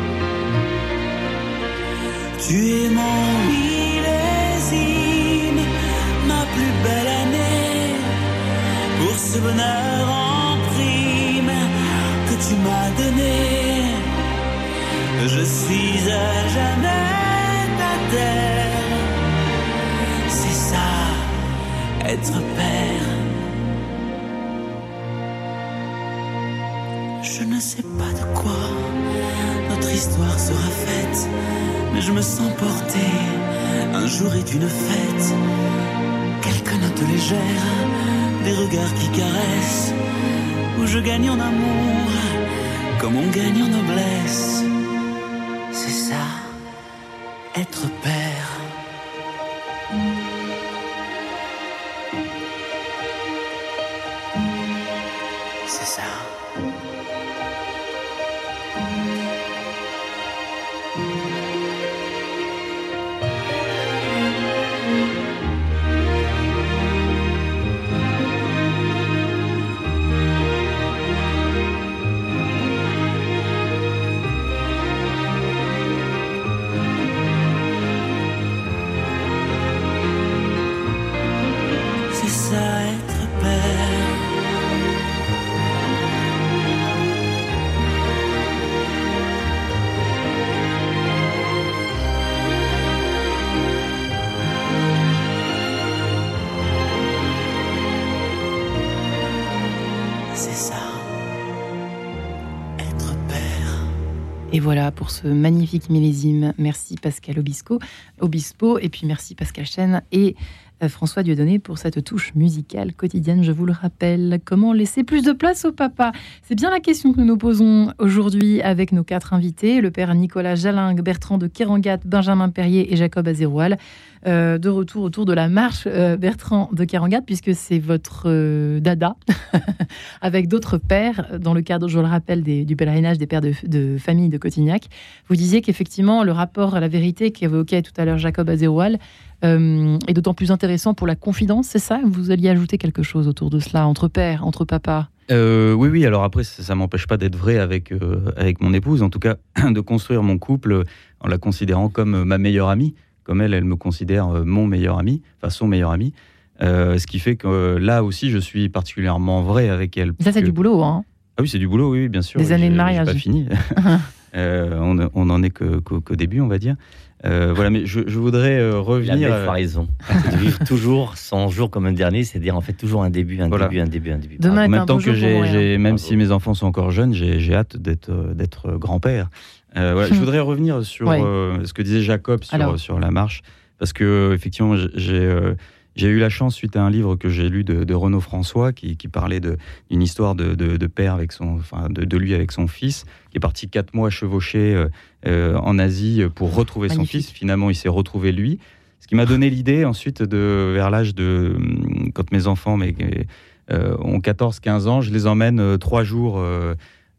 Tu es mon millésime, ma plus belle année, pour ce bonheur en prime que tu m'as donné. Je suis à jamais ta terre, c'est ça, être père. Je ne sais pas de quoi histoire sera faite, mais je me sens porté. Un jour est une fête, quelques notes légères, des regards qui caressent, où je gagne en amour, comme on gagne en noblesse. Voilà pour ce magnifique millésime. Merci Pascal Obispo, et puis merci Pascal Chen François Dieudonné pour cette touche musicale quotidienne, je vous le rappelle. Comment laisser plus de place au papa? C'est bien la question que nous nous posons aujourd'hui avec nos quatre invités, le père Nicolas Jalingue, Bertrand de Kerangat, Benjamin Perrier et Jacob Azéroal. Euh, de retour autour de la marche euh, Bertrand de Kerangat, puisque c'est votre euh, dada, avec d'autres pères, dans le cadre, je le rappelle, du pèlerinage des pères de, famille de Cotignac. Vous disiez qu'effectivement, le rapport à la vérité qu'évoquait tout à l'heure Jacob Azéroal euh, est d'autant plus intéressant pour la confidence, c'est ça? Vous alliez ajouter quelque chose autour de cela, entre pères, entre papas Euh, oui, oui. Alors après, ça, ça m'empêche pas d'être vrai avec euh, avec mon épouse. En tout cas, de construire mon couple en la considérant comme ma meilleure amie, comme elle, elle me considère euh, mon meilleur ami, enfin son meilleur ami. Euh, ce qui fait que euh, là aussi, je suis particulièrement vrai avec elle. Ça, c'est du boulot, hein Ah oui, c'est du boulot, oui, bien sûr. Des Oui, années de mariage. pas fini. Euh, on, on en est qu'au début, on va dire. Euh, voilà, mais je, je voudrais euh, La revenir. belle euh, raison. C'est de vivre toujours 100 jours comme un dernier, c'est-à-dire en fait toujours un début, un Voilà. début, un début, un début. Demain en est un même temps que j'ai, même Bravo. si mes enfants sont encore jeunes, j'ai, j'ai hâte d'être, euh, d'être grand-père. Euh, voilà, Je voudrais revenir sur Ouais. euh, ce que disait Jacob sur, Alors. sur la marche, parce que effectivement, j'ai, j'ai, eu la chance, suite à un livre que j'ai lu de, de Renaud François, qui, qui parlait d'une histoire de, de- de père avec son, enfin, de, lui avec son fils, qui est parti quatre mois chevaucher euh, euh, en Asie pour retrouver son fils. Finalement, il s'est retrouvé lui. Ce qui m'a donné l'idée ensuite de, vers l'âge de, quand mes enfants mais, euh, ont 14-15 ans, je les emmène euh, trois jours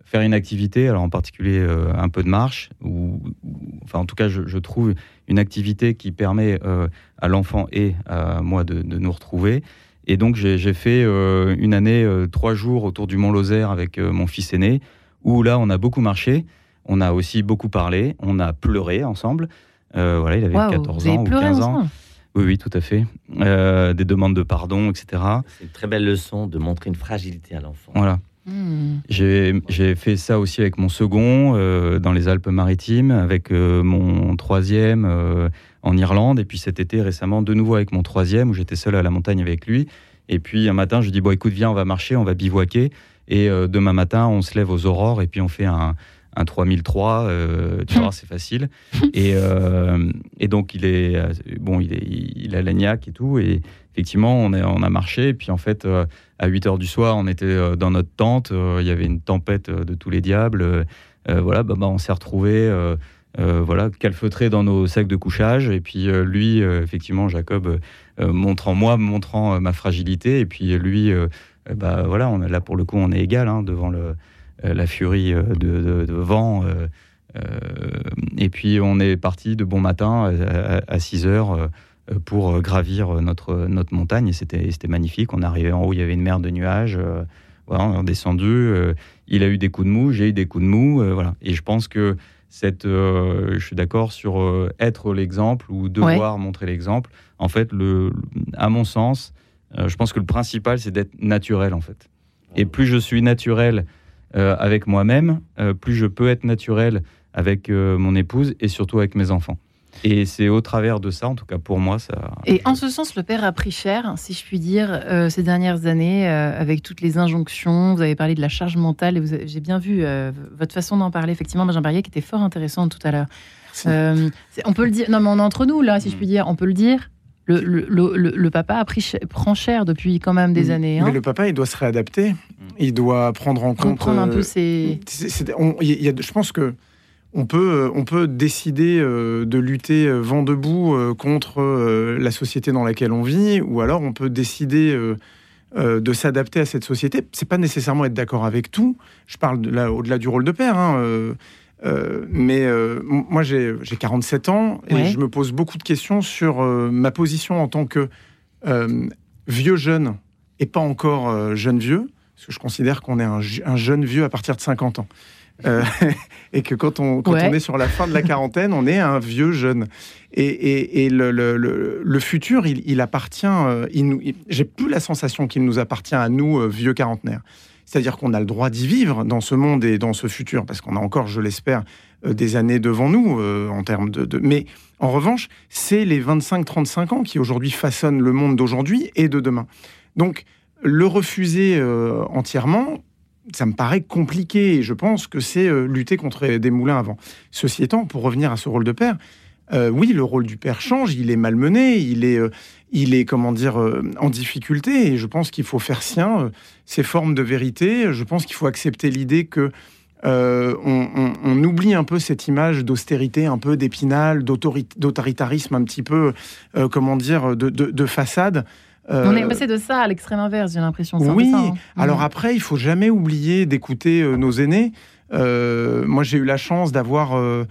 faire une activité, alors en particulier euh, un peu de marche, ou, ou- enfin en tout cas je, je trouve une activité qui permet euh, à l'enfant et à moi de, de nous retrouver. Et donc j'ai fait euh, une année, euh, trois jours autour du Mont Lozère avec euh, mon fils aîné, où là on a beaucoup marché, on a aussi beaucoup parlé, on a pleuré ensemble. Euh, voilà, il avait Waouh, 14 vous avez ans ou pleuré 15 ans. ensemble? Oui, oui, tout à fait. Euh, des demandes de pardon, etc. C'est une très belle leçon de montrer une fragilité à l'enfant. Voilà. Hmm. J'ai fait ça aussi avec mon second euh, dans les Alpes-Maritimes, avec euh, mon troisième euh, en Irlande, et puis cet été récemment de nouveau avec mon troisième où j'étais seul à la montagne avec lui. Et puis un matin, je lui dis bon écoute viens on va marcher, on va bivouaquer, et demain matin on se lève aux aurores et puis on fait un, un 3003, euh, tu vois c'est facile. Et, euh, et donc il est bon il est il a l'agnac et tout, et effectivement on, a marché, et puis en fait euh, à 8 heures du soir, on était euh, dans notre tente. euh, Il y avait une tempête euh, de tous les diables. voilà, bah, bah, on s'est retrouvés, euh, dans nos sacs de couchage. Et puis lui, effectivement, Jacob, montrant moi, montrant ma fragilité. Et puis lui, bah voilà, on là pour le coup, on est égal hein, devant la furie de, vent. et puis on est parti de bon matin à, à 6 heures. Euh, pour euh, gravir euh, notre, notre montagne. Et c'était magnifique. On est arrivé en haut, il y avait une mer de nuages. euh, voilà, on est redescendu. euh, il a eu des coups de mou, j'ai eu des coups de mou. euh, voilà. Et je pense que cette, euh, je suis d'accord sur euh, être l'exemple ou devoir montrer l'exemple. En fait, le, à mon sens, euh, je pense que le principal, c'est d'être naturel, en fait. Et plus je suis naturel euh, avec moi-même, euh, plus je peux être naturel avec euh, mon épouse et surtout avec mes enfants. Et c'est au travers de ça, en tout cas pour moi, ça. Et en ce sens, le père a pris cher, si je puis dire, euh, ces dernières années, euh, avec toutes les injonctions. Vous avez parlé de la charge mentale, et vous avez- j'ai bien vu euh, votre façon d'en parler, effectivement, Benjamin Barrier, qui était fort intéressante tout à l'heure. Euh, on peut le dire, non mais on est entre nous, là, si je puis dire, on peut le dire. Le, le- le- le- le papa a pris cher- prend cher depuis quand même des années. Mais Hein, le papa, il doit se réadapter. Il doit prendre en compte. comprendre un peu ses. on- y a- je pense que on peut, on peut décider euh, de lutter euh, vent debout euh, contre euh, la société dans laquelle on vit, ou alors on peut décider euh, euh, de s'adapter à cette société. C'est pas nécessairement être d'accord avec tout. Je parle de là, au-delà du rôle de père. hein, euh, euh, mais euh, moi, j'ai j'ai 47 ans et Ouais. je me pose beaucoup de questions sur euh, ma position en tant que euh, vieux jeune et pas encore euh, jeune vieux, parce que je considère qu'on est un jeune vieux à partir de 50 ans. Euh, et que quand, on, quand Ouais. on est sur la fin de la quarantaine, on est un vieux jeune. Et, et- et le, le- le- le futur, il, il appartient. euh, il nous- il- J'ai plus la sensation qu'il nous appartient à nous, euh, vieux quarantenaires. C'est-à-dire qu'on a le droit d'y vivre dans ce monde et dans ce futur, parce qu'on a encore, je l'espère, des années devant nous euh, en termes de, de- Mais en revanche, c'est les 25-35 ans qui aujourd'hui façonnent le monde d'aujourd'hui et de demain. Donc, le refuser euh, entièrement, ça me paraît compliqué et je pense que c'est euh, lutter contre des moulins avant. Ceci étant, pour revenir à ce rôle de père, euh, oui, le rôle du père change, il est malmené, il est, euh, il est comment dire, en difficulté et je pense qu'il faut faire sien ces formes de vérité. Je pense qu'il faut accepter l'idée que on, oublie un peu cette image d'austérité, un peu d'épinal, d'autori- d'autoritarisme, un petit peu, comment dire, de façade. Euh, On est passé de ça à l'extrême inverse, j'ai l'impression. oui, ça, hein. alors Mhm. après, il faut jamais oublier d'écouter euh, nos aînés. Euh, moi, j'ai eu la chance d'avoir euh,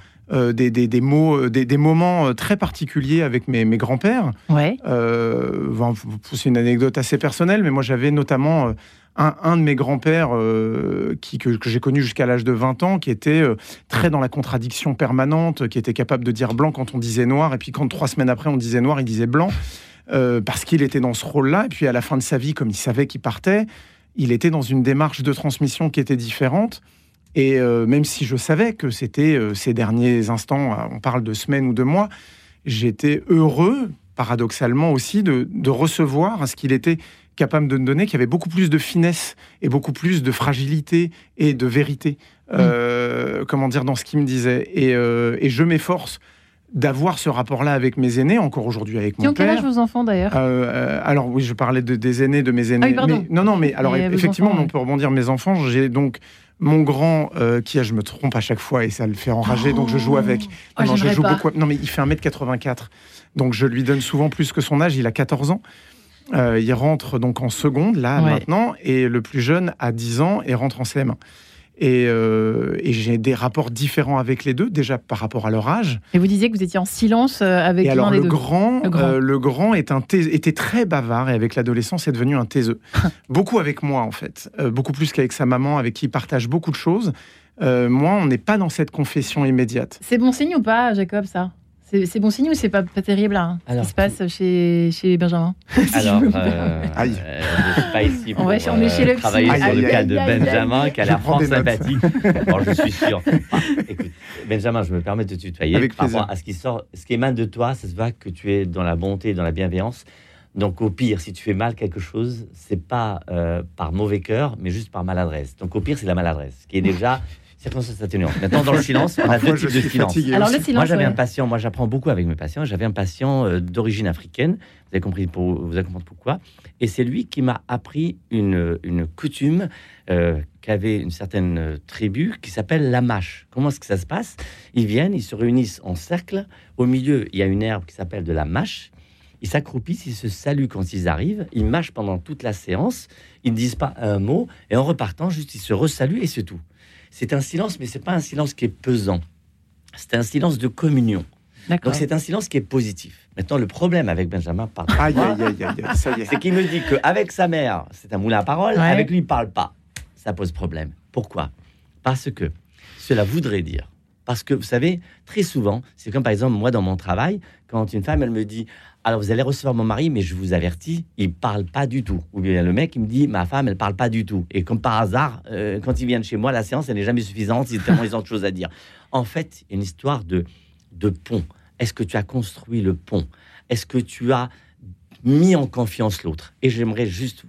des, des- des mots, des, des moments très particuliers avec mes, mes grands-pères. Ouais. Bon, c'est une anecdote assez personnelle, mais moi, j'avais notamment un, un de mes grands-pères euh, qui, que, que j'ai connu jusqu'à l'âge de 20 ans, qui était euh, très dans la contradiction permanente, qui était capable de dire blanc quand on disait noir, et puis quand trois semaines après on disait noir, il disait blanc, euh, parce qu'il était dans ce rôle-là. Et puis à la fin de sa vie, comme il savait qu'il partait, il était dans une démarche de transmission qui était différente. Et euh, même si je savais que c'était euh, ces derniers instants, on parle de semaines ou de mois, j'étais heureux, paradoxalement aussi, de, de recevoir ce qu'il était capable de me donner, qui avait beaucoup plus de finesse et beaucoup plus de fragilité et de vérité, euh, comment dire, dans ce qu'il me disait. Et, et je m'efforce d'avoir ce rapport-là avec mes aînés, encore aujourd'hui avec mon ont quel père. âge vos enfants d'ailleurs? Euh, euh, alors oui, je parlais de, des aînés, de mes aînés. Ah oui, pardon. Mais- non, non, mais alors Et effectivement, enfants, on peut rebondir. Mes enfants, j'ai donc mon grand euh, qui a, je me trompe à chaque fois et ça le fait enrager, donc je joue avec. Oh, Non, je joue pas. beaucoup. Non, mais il fait 1m84, donc je lui donne souvent plus que son âge. Il a 14 ans. Euh, il rentre donc en seconde là Ouais. maintenant, et le plus jeune a 10 ans et rentre en CM1. Et, euh, et j'ai des rapports différents avec les deux, déjà par rapport à leur âge. Et vous disiez que vous étiez en silence euh, avec Et l'un alors des le deux. grand, Le grand. euh, le grand est un était très bavard et avec l'adolescence est devenu un taiseux. beaucoup avec moi en fait, Euh, beaucoup plus qu'avec sa maman avec qui il partage beaucoup de choses. Moi, on n'est pas dans cette confession immédiate. C'est bon signe ou pas, Jacob, ça? C'est bon signe ou c'est pas, pas terrible là, ce Alors, qui se passe chez, chez Benjamin Si Alors, me euh, Aïe. euh, je suis pas ici On pour va- on est chez le psy. travailler Aïe, sur aïe, le cas aïe, de Benjamin, aïe. qui a l'air fort des notes. sympathique. Bon, je suis sûr. Ah, écoute, Benjamin, je me permets de te tutoyer. Avec par plaisir. rapport à ce qui sort, ce qui émane de toi, ça se voit que tu es dans la bonté, dans la bienveillance. Donc, au pire, si tu fais mal quelque chose, c'est pas euh, par mauvais cœur, mais juste par maladresse. Donc, au pire, c'est la maladresse, qui est déjà circonstance atténuante. Maintenant, dans le silence, on a deux types de silence. Alors le silence, Moi, j'avais ouais. un patient, moi, j'apprends beaucoup avec mes patients. J'avais un patient euh, d'origine africaine, vous avez compris, pour, vous avez compris pourquoi. Et c'est lui qui m'a appris une, une coutume euh, qu'avait une certaine euh, tribu qui s'appelle la mâche. Comment est-ce que ça se passe? Ils viennent, ils se réunissent en cercle. Au milieu, il y a une herbe qui s'appelle de la mâche. Ils s'accroupissent, ils se saluent quand ils arrivent. Ils mâchent pendant toute la séance. Ils ne disent pas un mot. Et en repartant, juste, ils se resaluent et c'est tout. C'est un silence, mais c'est pas un silence qui est pesant. C'est un silence de communion. D'accord. Donc c'est un silence qui est positif. Maintenant, le problème avec Benjamin, c'est qu'il me dit qu'avec sa mère, c'est un moulin à parole, Ouais. avec lui, il parle pas. Ça pose problème. Pourquoi? Parce que cela voudrait dire. Parce que vous savez, très souvent, c'est comme par exemple moi dans mon travail, quand une femme, elle me dit Alors vous allez recevoir mon mari, mais je vous avertis, il parle pas du tout. Ou bien le mec, il me dit Ma femme, elle parle pas du tout. Et comme par hasard, euh, quand ils viennent chez moi, la séance, elle n'est jamais suffisante, ils ont de choses à dire. En fait, une histoire de, de pont. Est-ce que tu as construit le pont? Est-ce que tu as mis en confiance l'autre? Et j'aimerais juste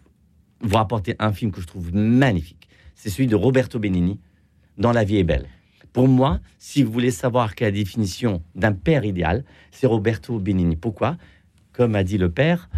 vous rapporter un film que je trouve magnifique. C'est celui de Roberto Benigni, Dans la vie est belle. Pour moi, si vous voulez savoir quelle est la définition d'un père idéal, c'est Roberto Benigni. Pourquoi? Comme a dit le père,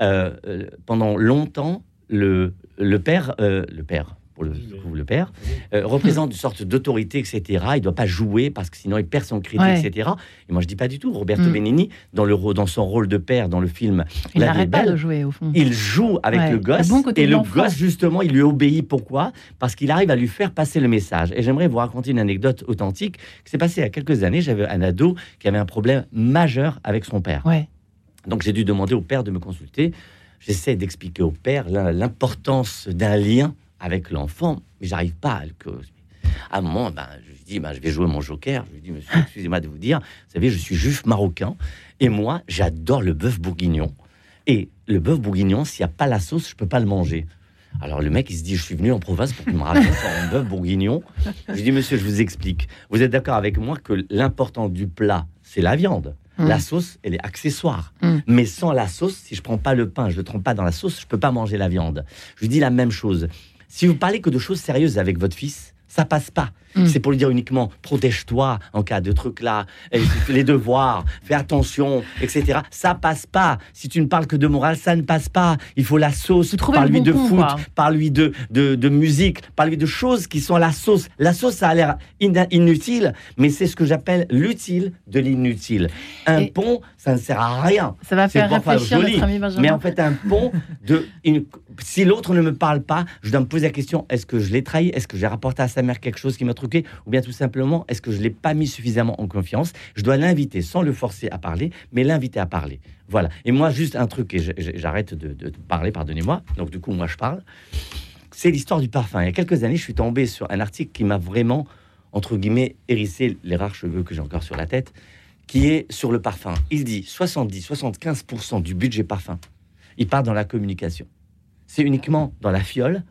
euh, euh, pendant longtemps, le, le père, euh, le père, pour le, le père, euh, représente une sorte d'autorité, etc. Il ne doit pas jouer parce que sinon il perd son crédit, Ouais. etc. Et moi je dis pas du tout. Roberto Mm. Benigni, dans, le, dans son rôle de père dans le film Il n'arrête pas de jouer au fond. il joue avec Ouais, le gosse bon et le gosse justement il lui obéit pourquoi? Parce qu'il arrive à lui faire passer le message et j'aimerais vous raconter une anecdote authentique qui s'est passée il y a quelques années j'avais un ado qui avait un problème majeur avec son père Ouais. Donc j'ai dû demander au père de me consulter j'essaie d'expliquer au père l'im- l'importance d'un lien avec l'enfant mais j'arrive pas à le cause à un moment, ben, je lui dis, ben, je vais jouer mon joker. Je lui dis, monsieur, excusez-moi de vous dire, vous savez, je suis juif marocain et moi, j'adore le bœuf bourguignon. Et le bœuf bourguignon, s'il n'y a pas la sauce, je peux pas le manger. Alors le mec, il se dit, je suis venu en province pour qu'il me raconte un bœuf bourguignon. Je lui dis, monsieur, je vous explique. Vous êtes d'accord avec moi que l'important du plat, c'est la viande? Mm. La sauce, elle est accessoire. Mm. Mais sans la sauce, si je prends pas le pain, je le trempe pas dans la sauce, je peux pas manger la viande. Je lui dis la même chose. Si vous parlez que de choses sérieuses avec votre fils, ça passe pas. Mm. C'est pour lui dire uniquement protège-toi en cas de truc là, les devoirs, fais attention, etc. Ça passe pas. Si tu ne parles que de morale, ça ne passe pas. Il faut la sauce. Parle-lui le de foot, parle-lui de, de, de musique, parle-lui de choses qui sont la sauce. La sauce, ça a l'air in- inutile, mais c'est ce que j'appelle l'utile de l'inutile. Un Et- pont, ça ne sert à rien. Ça va faire réfléchir joli, notre ami Benjamin. Mais en fait, un pont de. une- si l'autre ne me parle pas, je dois me poser la question est-ce que je l'ai trahi? Est-ce que j'ai rapporté à sa mère quelque chose qui m'a Ou bien tout simplement, est-ce que je l'ai pas mis suffisamment en confiance? Je dois l'inviter sans le forcer à parler, mais l'inviter à parler. Voilà. Et moi, juste un truc, et j'arrête de, de parler, pardonnez-moi. Donc, du coup, moi, je parle. C'est l'histoire du parfum. Il y a quelques années, je suis tombé sur un article qui m'a vraiment, entre guillemets, hérissé les rares cheveux que j'ai encore sur la tête, qui est sur le parfum. Il dit 70-75% du budget parfum, il part dans la communication. C'est uniquement dans la fiole,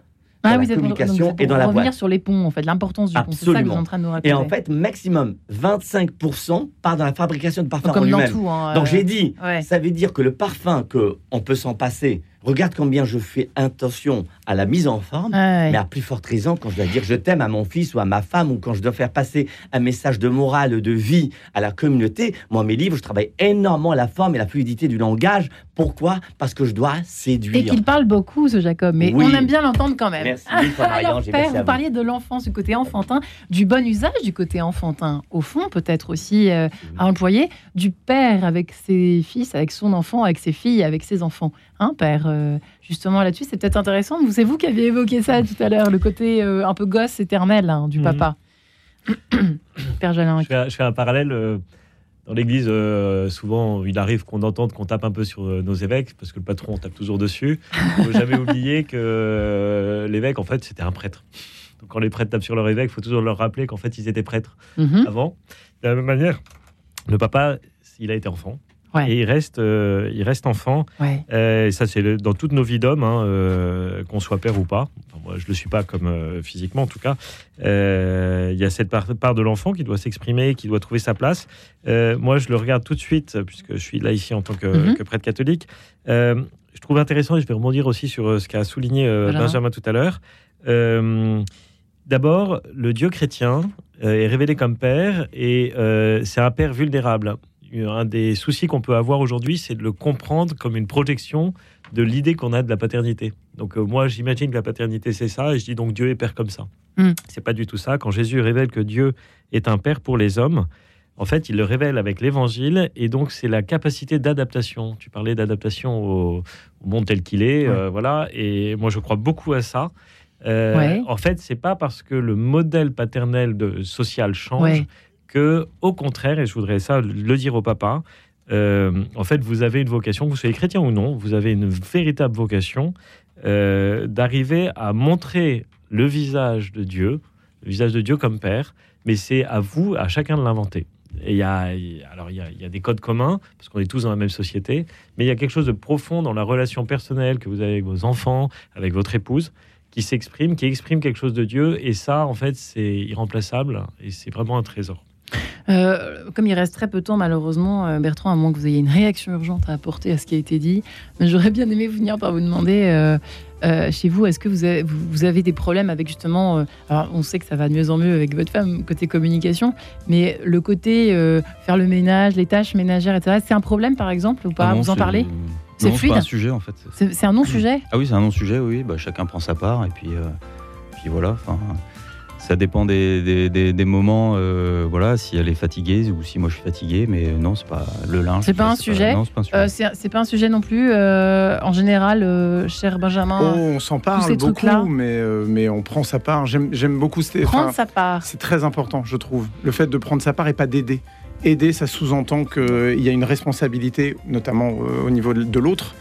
Ah la oui, pour- communication donc et dans la revenir boîte. sur les ponts, en fait, l'importance du pont. C'est ça que vous êtes Absolument. en train de nous raconter. Et en fait, maximum 25% part dans la fabrication de parfum en comme dans lui-même. tout. hein, Donc euh, j'ai dit, ouais. ça veut dire que le parfum que on peut s'en passer, regarde combien je fais attention à la mise en forme, Ouais. mais à plus forte raison quand je dois dire je t'aime à mon fils ou à ma femme ou quand je dois faire passer un message de morale, de vie à la communauté. Moi, mes livres, je travaille énormément la forme et la fluidité du langage. Pourquoi? Parce que je dois Et séduire. qu'il parle beaucoup, ce Jacob, mais Oui. on aime bien l'entendre quand même. Merci Alors, père, merci à vous vous. parliez de l'enfance, du côté enfantin, du bon usage du côté enfantin, au fond, peut-être aussi euh, à employer, du père avec ses fils, avec son enfant, avec ses filles, avec ses enfants. Père euh, Justement, là-dessus, c'est peut-être intéressant. Vous- C'est vous qui aviez évoqué ça tout à l'heure, le côté euh, un peu gosse éternel hein, du Mhm. papa. père Jalin. Je fais, un- je fais un parallèle. euh, dans l'église, euh, souvent, il arrive qu'on entende qu'on tape un peu sur nos évêques, parce que le patron, on tape toujours dessus. Il faut jamais oublier que l'évêque, en fait, c'était un prêtre. Donc, quand les prêtres tapent sur leur évêque, il faut toujours leur rappeler qu'en fait, ils étaient prêtres Mhm. avant. De la même manière, le papa, il a été enfant. Ouais. Et il reste, euh, il reste enfant. Ouais. Euh, et ça, c'est dans toutes nos vies d'hommes, hein, euh, qu'on soit père ou pas. Enfin, moi, je ne le suis pas comme physiquement, en tout cas. Il y a cette part, part de l'enfant qui doit s'exprimer, qui doit trouver sa place. Moi, je le regarde tout de suite, puisque je suis là ici en tant que, Mhm. que prêtre catholique. Je trouve intéressant, et je vais rebondir aussi sur ce qu'a souligné Benjamin. Tout à l'heure. D'abord, le Dieu chrétien est révélé comme père, et c'est un père vulnérable. Un des soucis qu'on peut avoir aujourd'hui, c'est de le comprendre comme une projection de l'idée qu'on a de la paternité. Donc euh, moi, j'imagine que la paternité, c'est ça, et je dis donc Dieu est père comme ça. Mm. C'est pas du tout ça. Quand Jésus révèle que Dieu est un père pour les hommes, en fait, il le révèle avec l'évangile, et donc c'est la capacité d'adaptation. Tu parlais d'adaptation au, au monde tel qu'il est, Ouais. euh, voilà, et moi je crois beaucoup à ça. Euh, Ouais. En fait, c'est pas parce que le modèle paternel de, social change Ouais. Que, au contraire, et je voudrais ça le dire au papa, euh, en fait, vous avez une vocation, vous soyez chrétien ou non, vous avez une véritable vocation euh, d'arriver à montrer le visage de Dieu, le visage de Dieu comme Père, mais c'est à vous, à chacun de l'inventer. Et il y a, alors il y, il y a des codes communs parce qu'on est tous dans la même société, mais il y a quelque chose de profond dans la relation personnelle que vous avez avec vos enfants, avec votre épouse, qui s'exprime, qui exprime quelque chose de Dieu, et ça, en fait, c'est irremplaçable et c'est vraiment un trésor. Euh, comme il reste très peu de temps, malheureusement, euh, Bertrand, à moins que vous ayez une réaction urgente à apporter à ce qui a été dit, j'aurais bien aimé venir par vous demander, euh, euh, chez vous, est-ce que vous avez, vous, vous avez des problèmes avec justement, euh, alors on sait que ça va de mieux en mieux avec votre femme, côté communication, mais le côté euh, faire le ménage, les tâches ménagères, etc., c'est un problème par exemple ou pas? Ah non, Vous en c'est- parlez? C'est fluide pas un sujet en fait. C'est c'est un non-sujet? Ah oui, c'est un non-sujet, oui. Bah, chacun prend sa part et puis, puis voilà. Enfin, ça dépend des, des, des- des moments. euh, voilà, si elle est fatiguée ou si moi je suis fatigué, mais non, c'est pas le linge. C'est pas un sujet Non, c'est pas un sujet. Euh, c'est pas un sujet non plus, euh, en général, euh, cher Benjamin, Oh, on s'en ces parle beaucoup, mais, euh, mais on prend sa part. J'aime j'aime beaucoup. cette- prendre enfin, sa part. C'est très important, je trouve. Le fait de prendre sa part et pas d'aider. Aider, ça sous-entend qu'il y a une responsabilité, notamment euh, au niveau de de l'autre.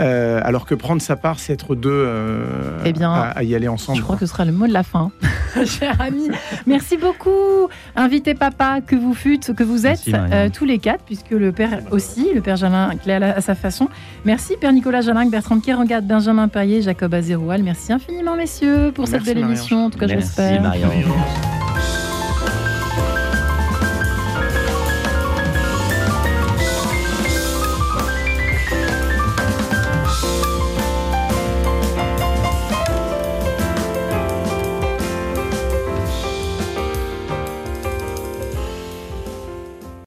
Euh, alors que prendre sa part, c'est être deux euh, Eh bien, à, à y aller ensemble. Je crois que ce sera le mot de la fin, cher ami. Merci beaucoup, invité papa que vous fûtes, que vous êtes, Merci, euh, tous les quatre, puisque le père aussi, le père Jalin Clé à, sa façon. Merci, père Nicolas Jalin, Bertrand Kerangat, Benjamin Paillet, Jacob Azéroual. Merci infiniment, messieurs, pour cette Merci, belle Marianne. émission. En tout cas, Merci j'espère. Marianne.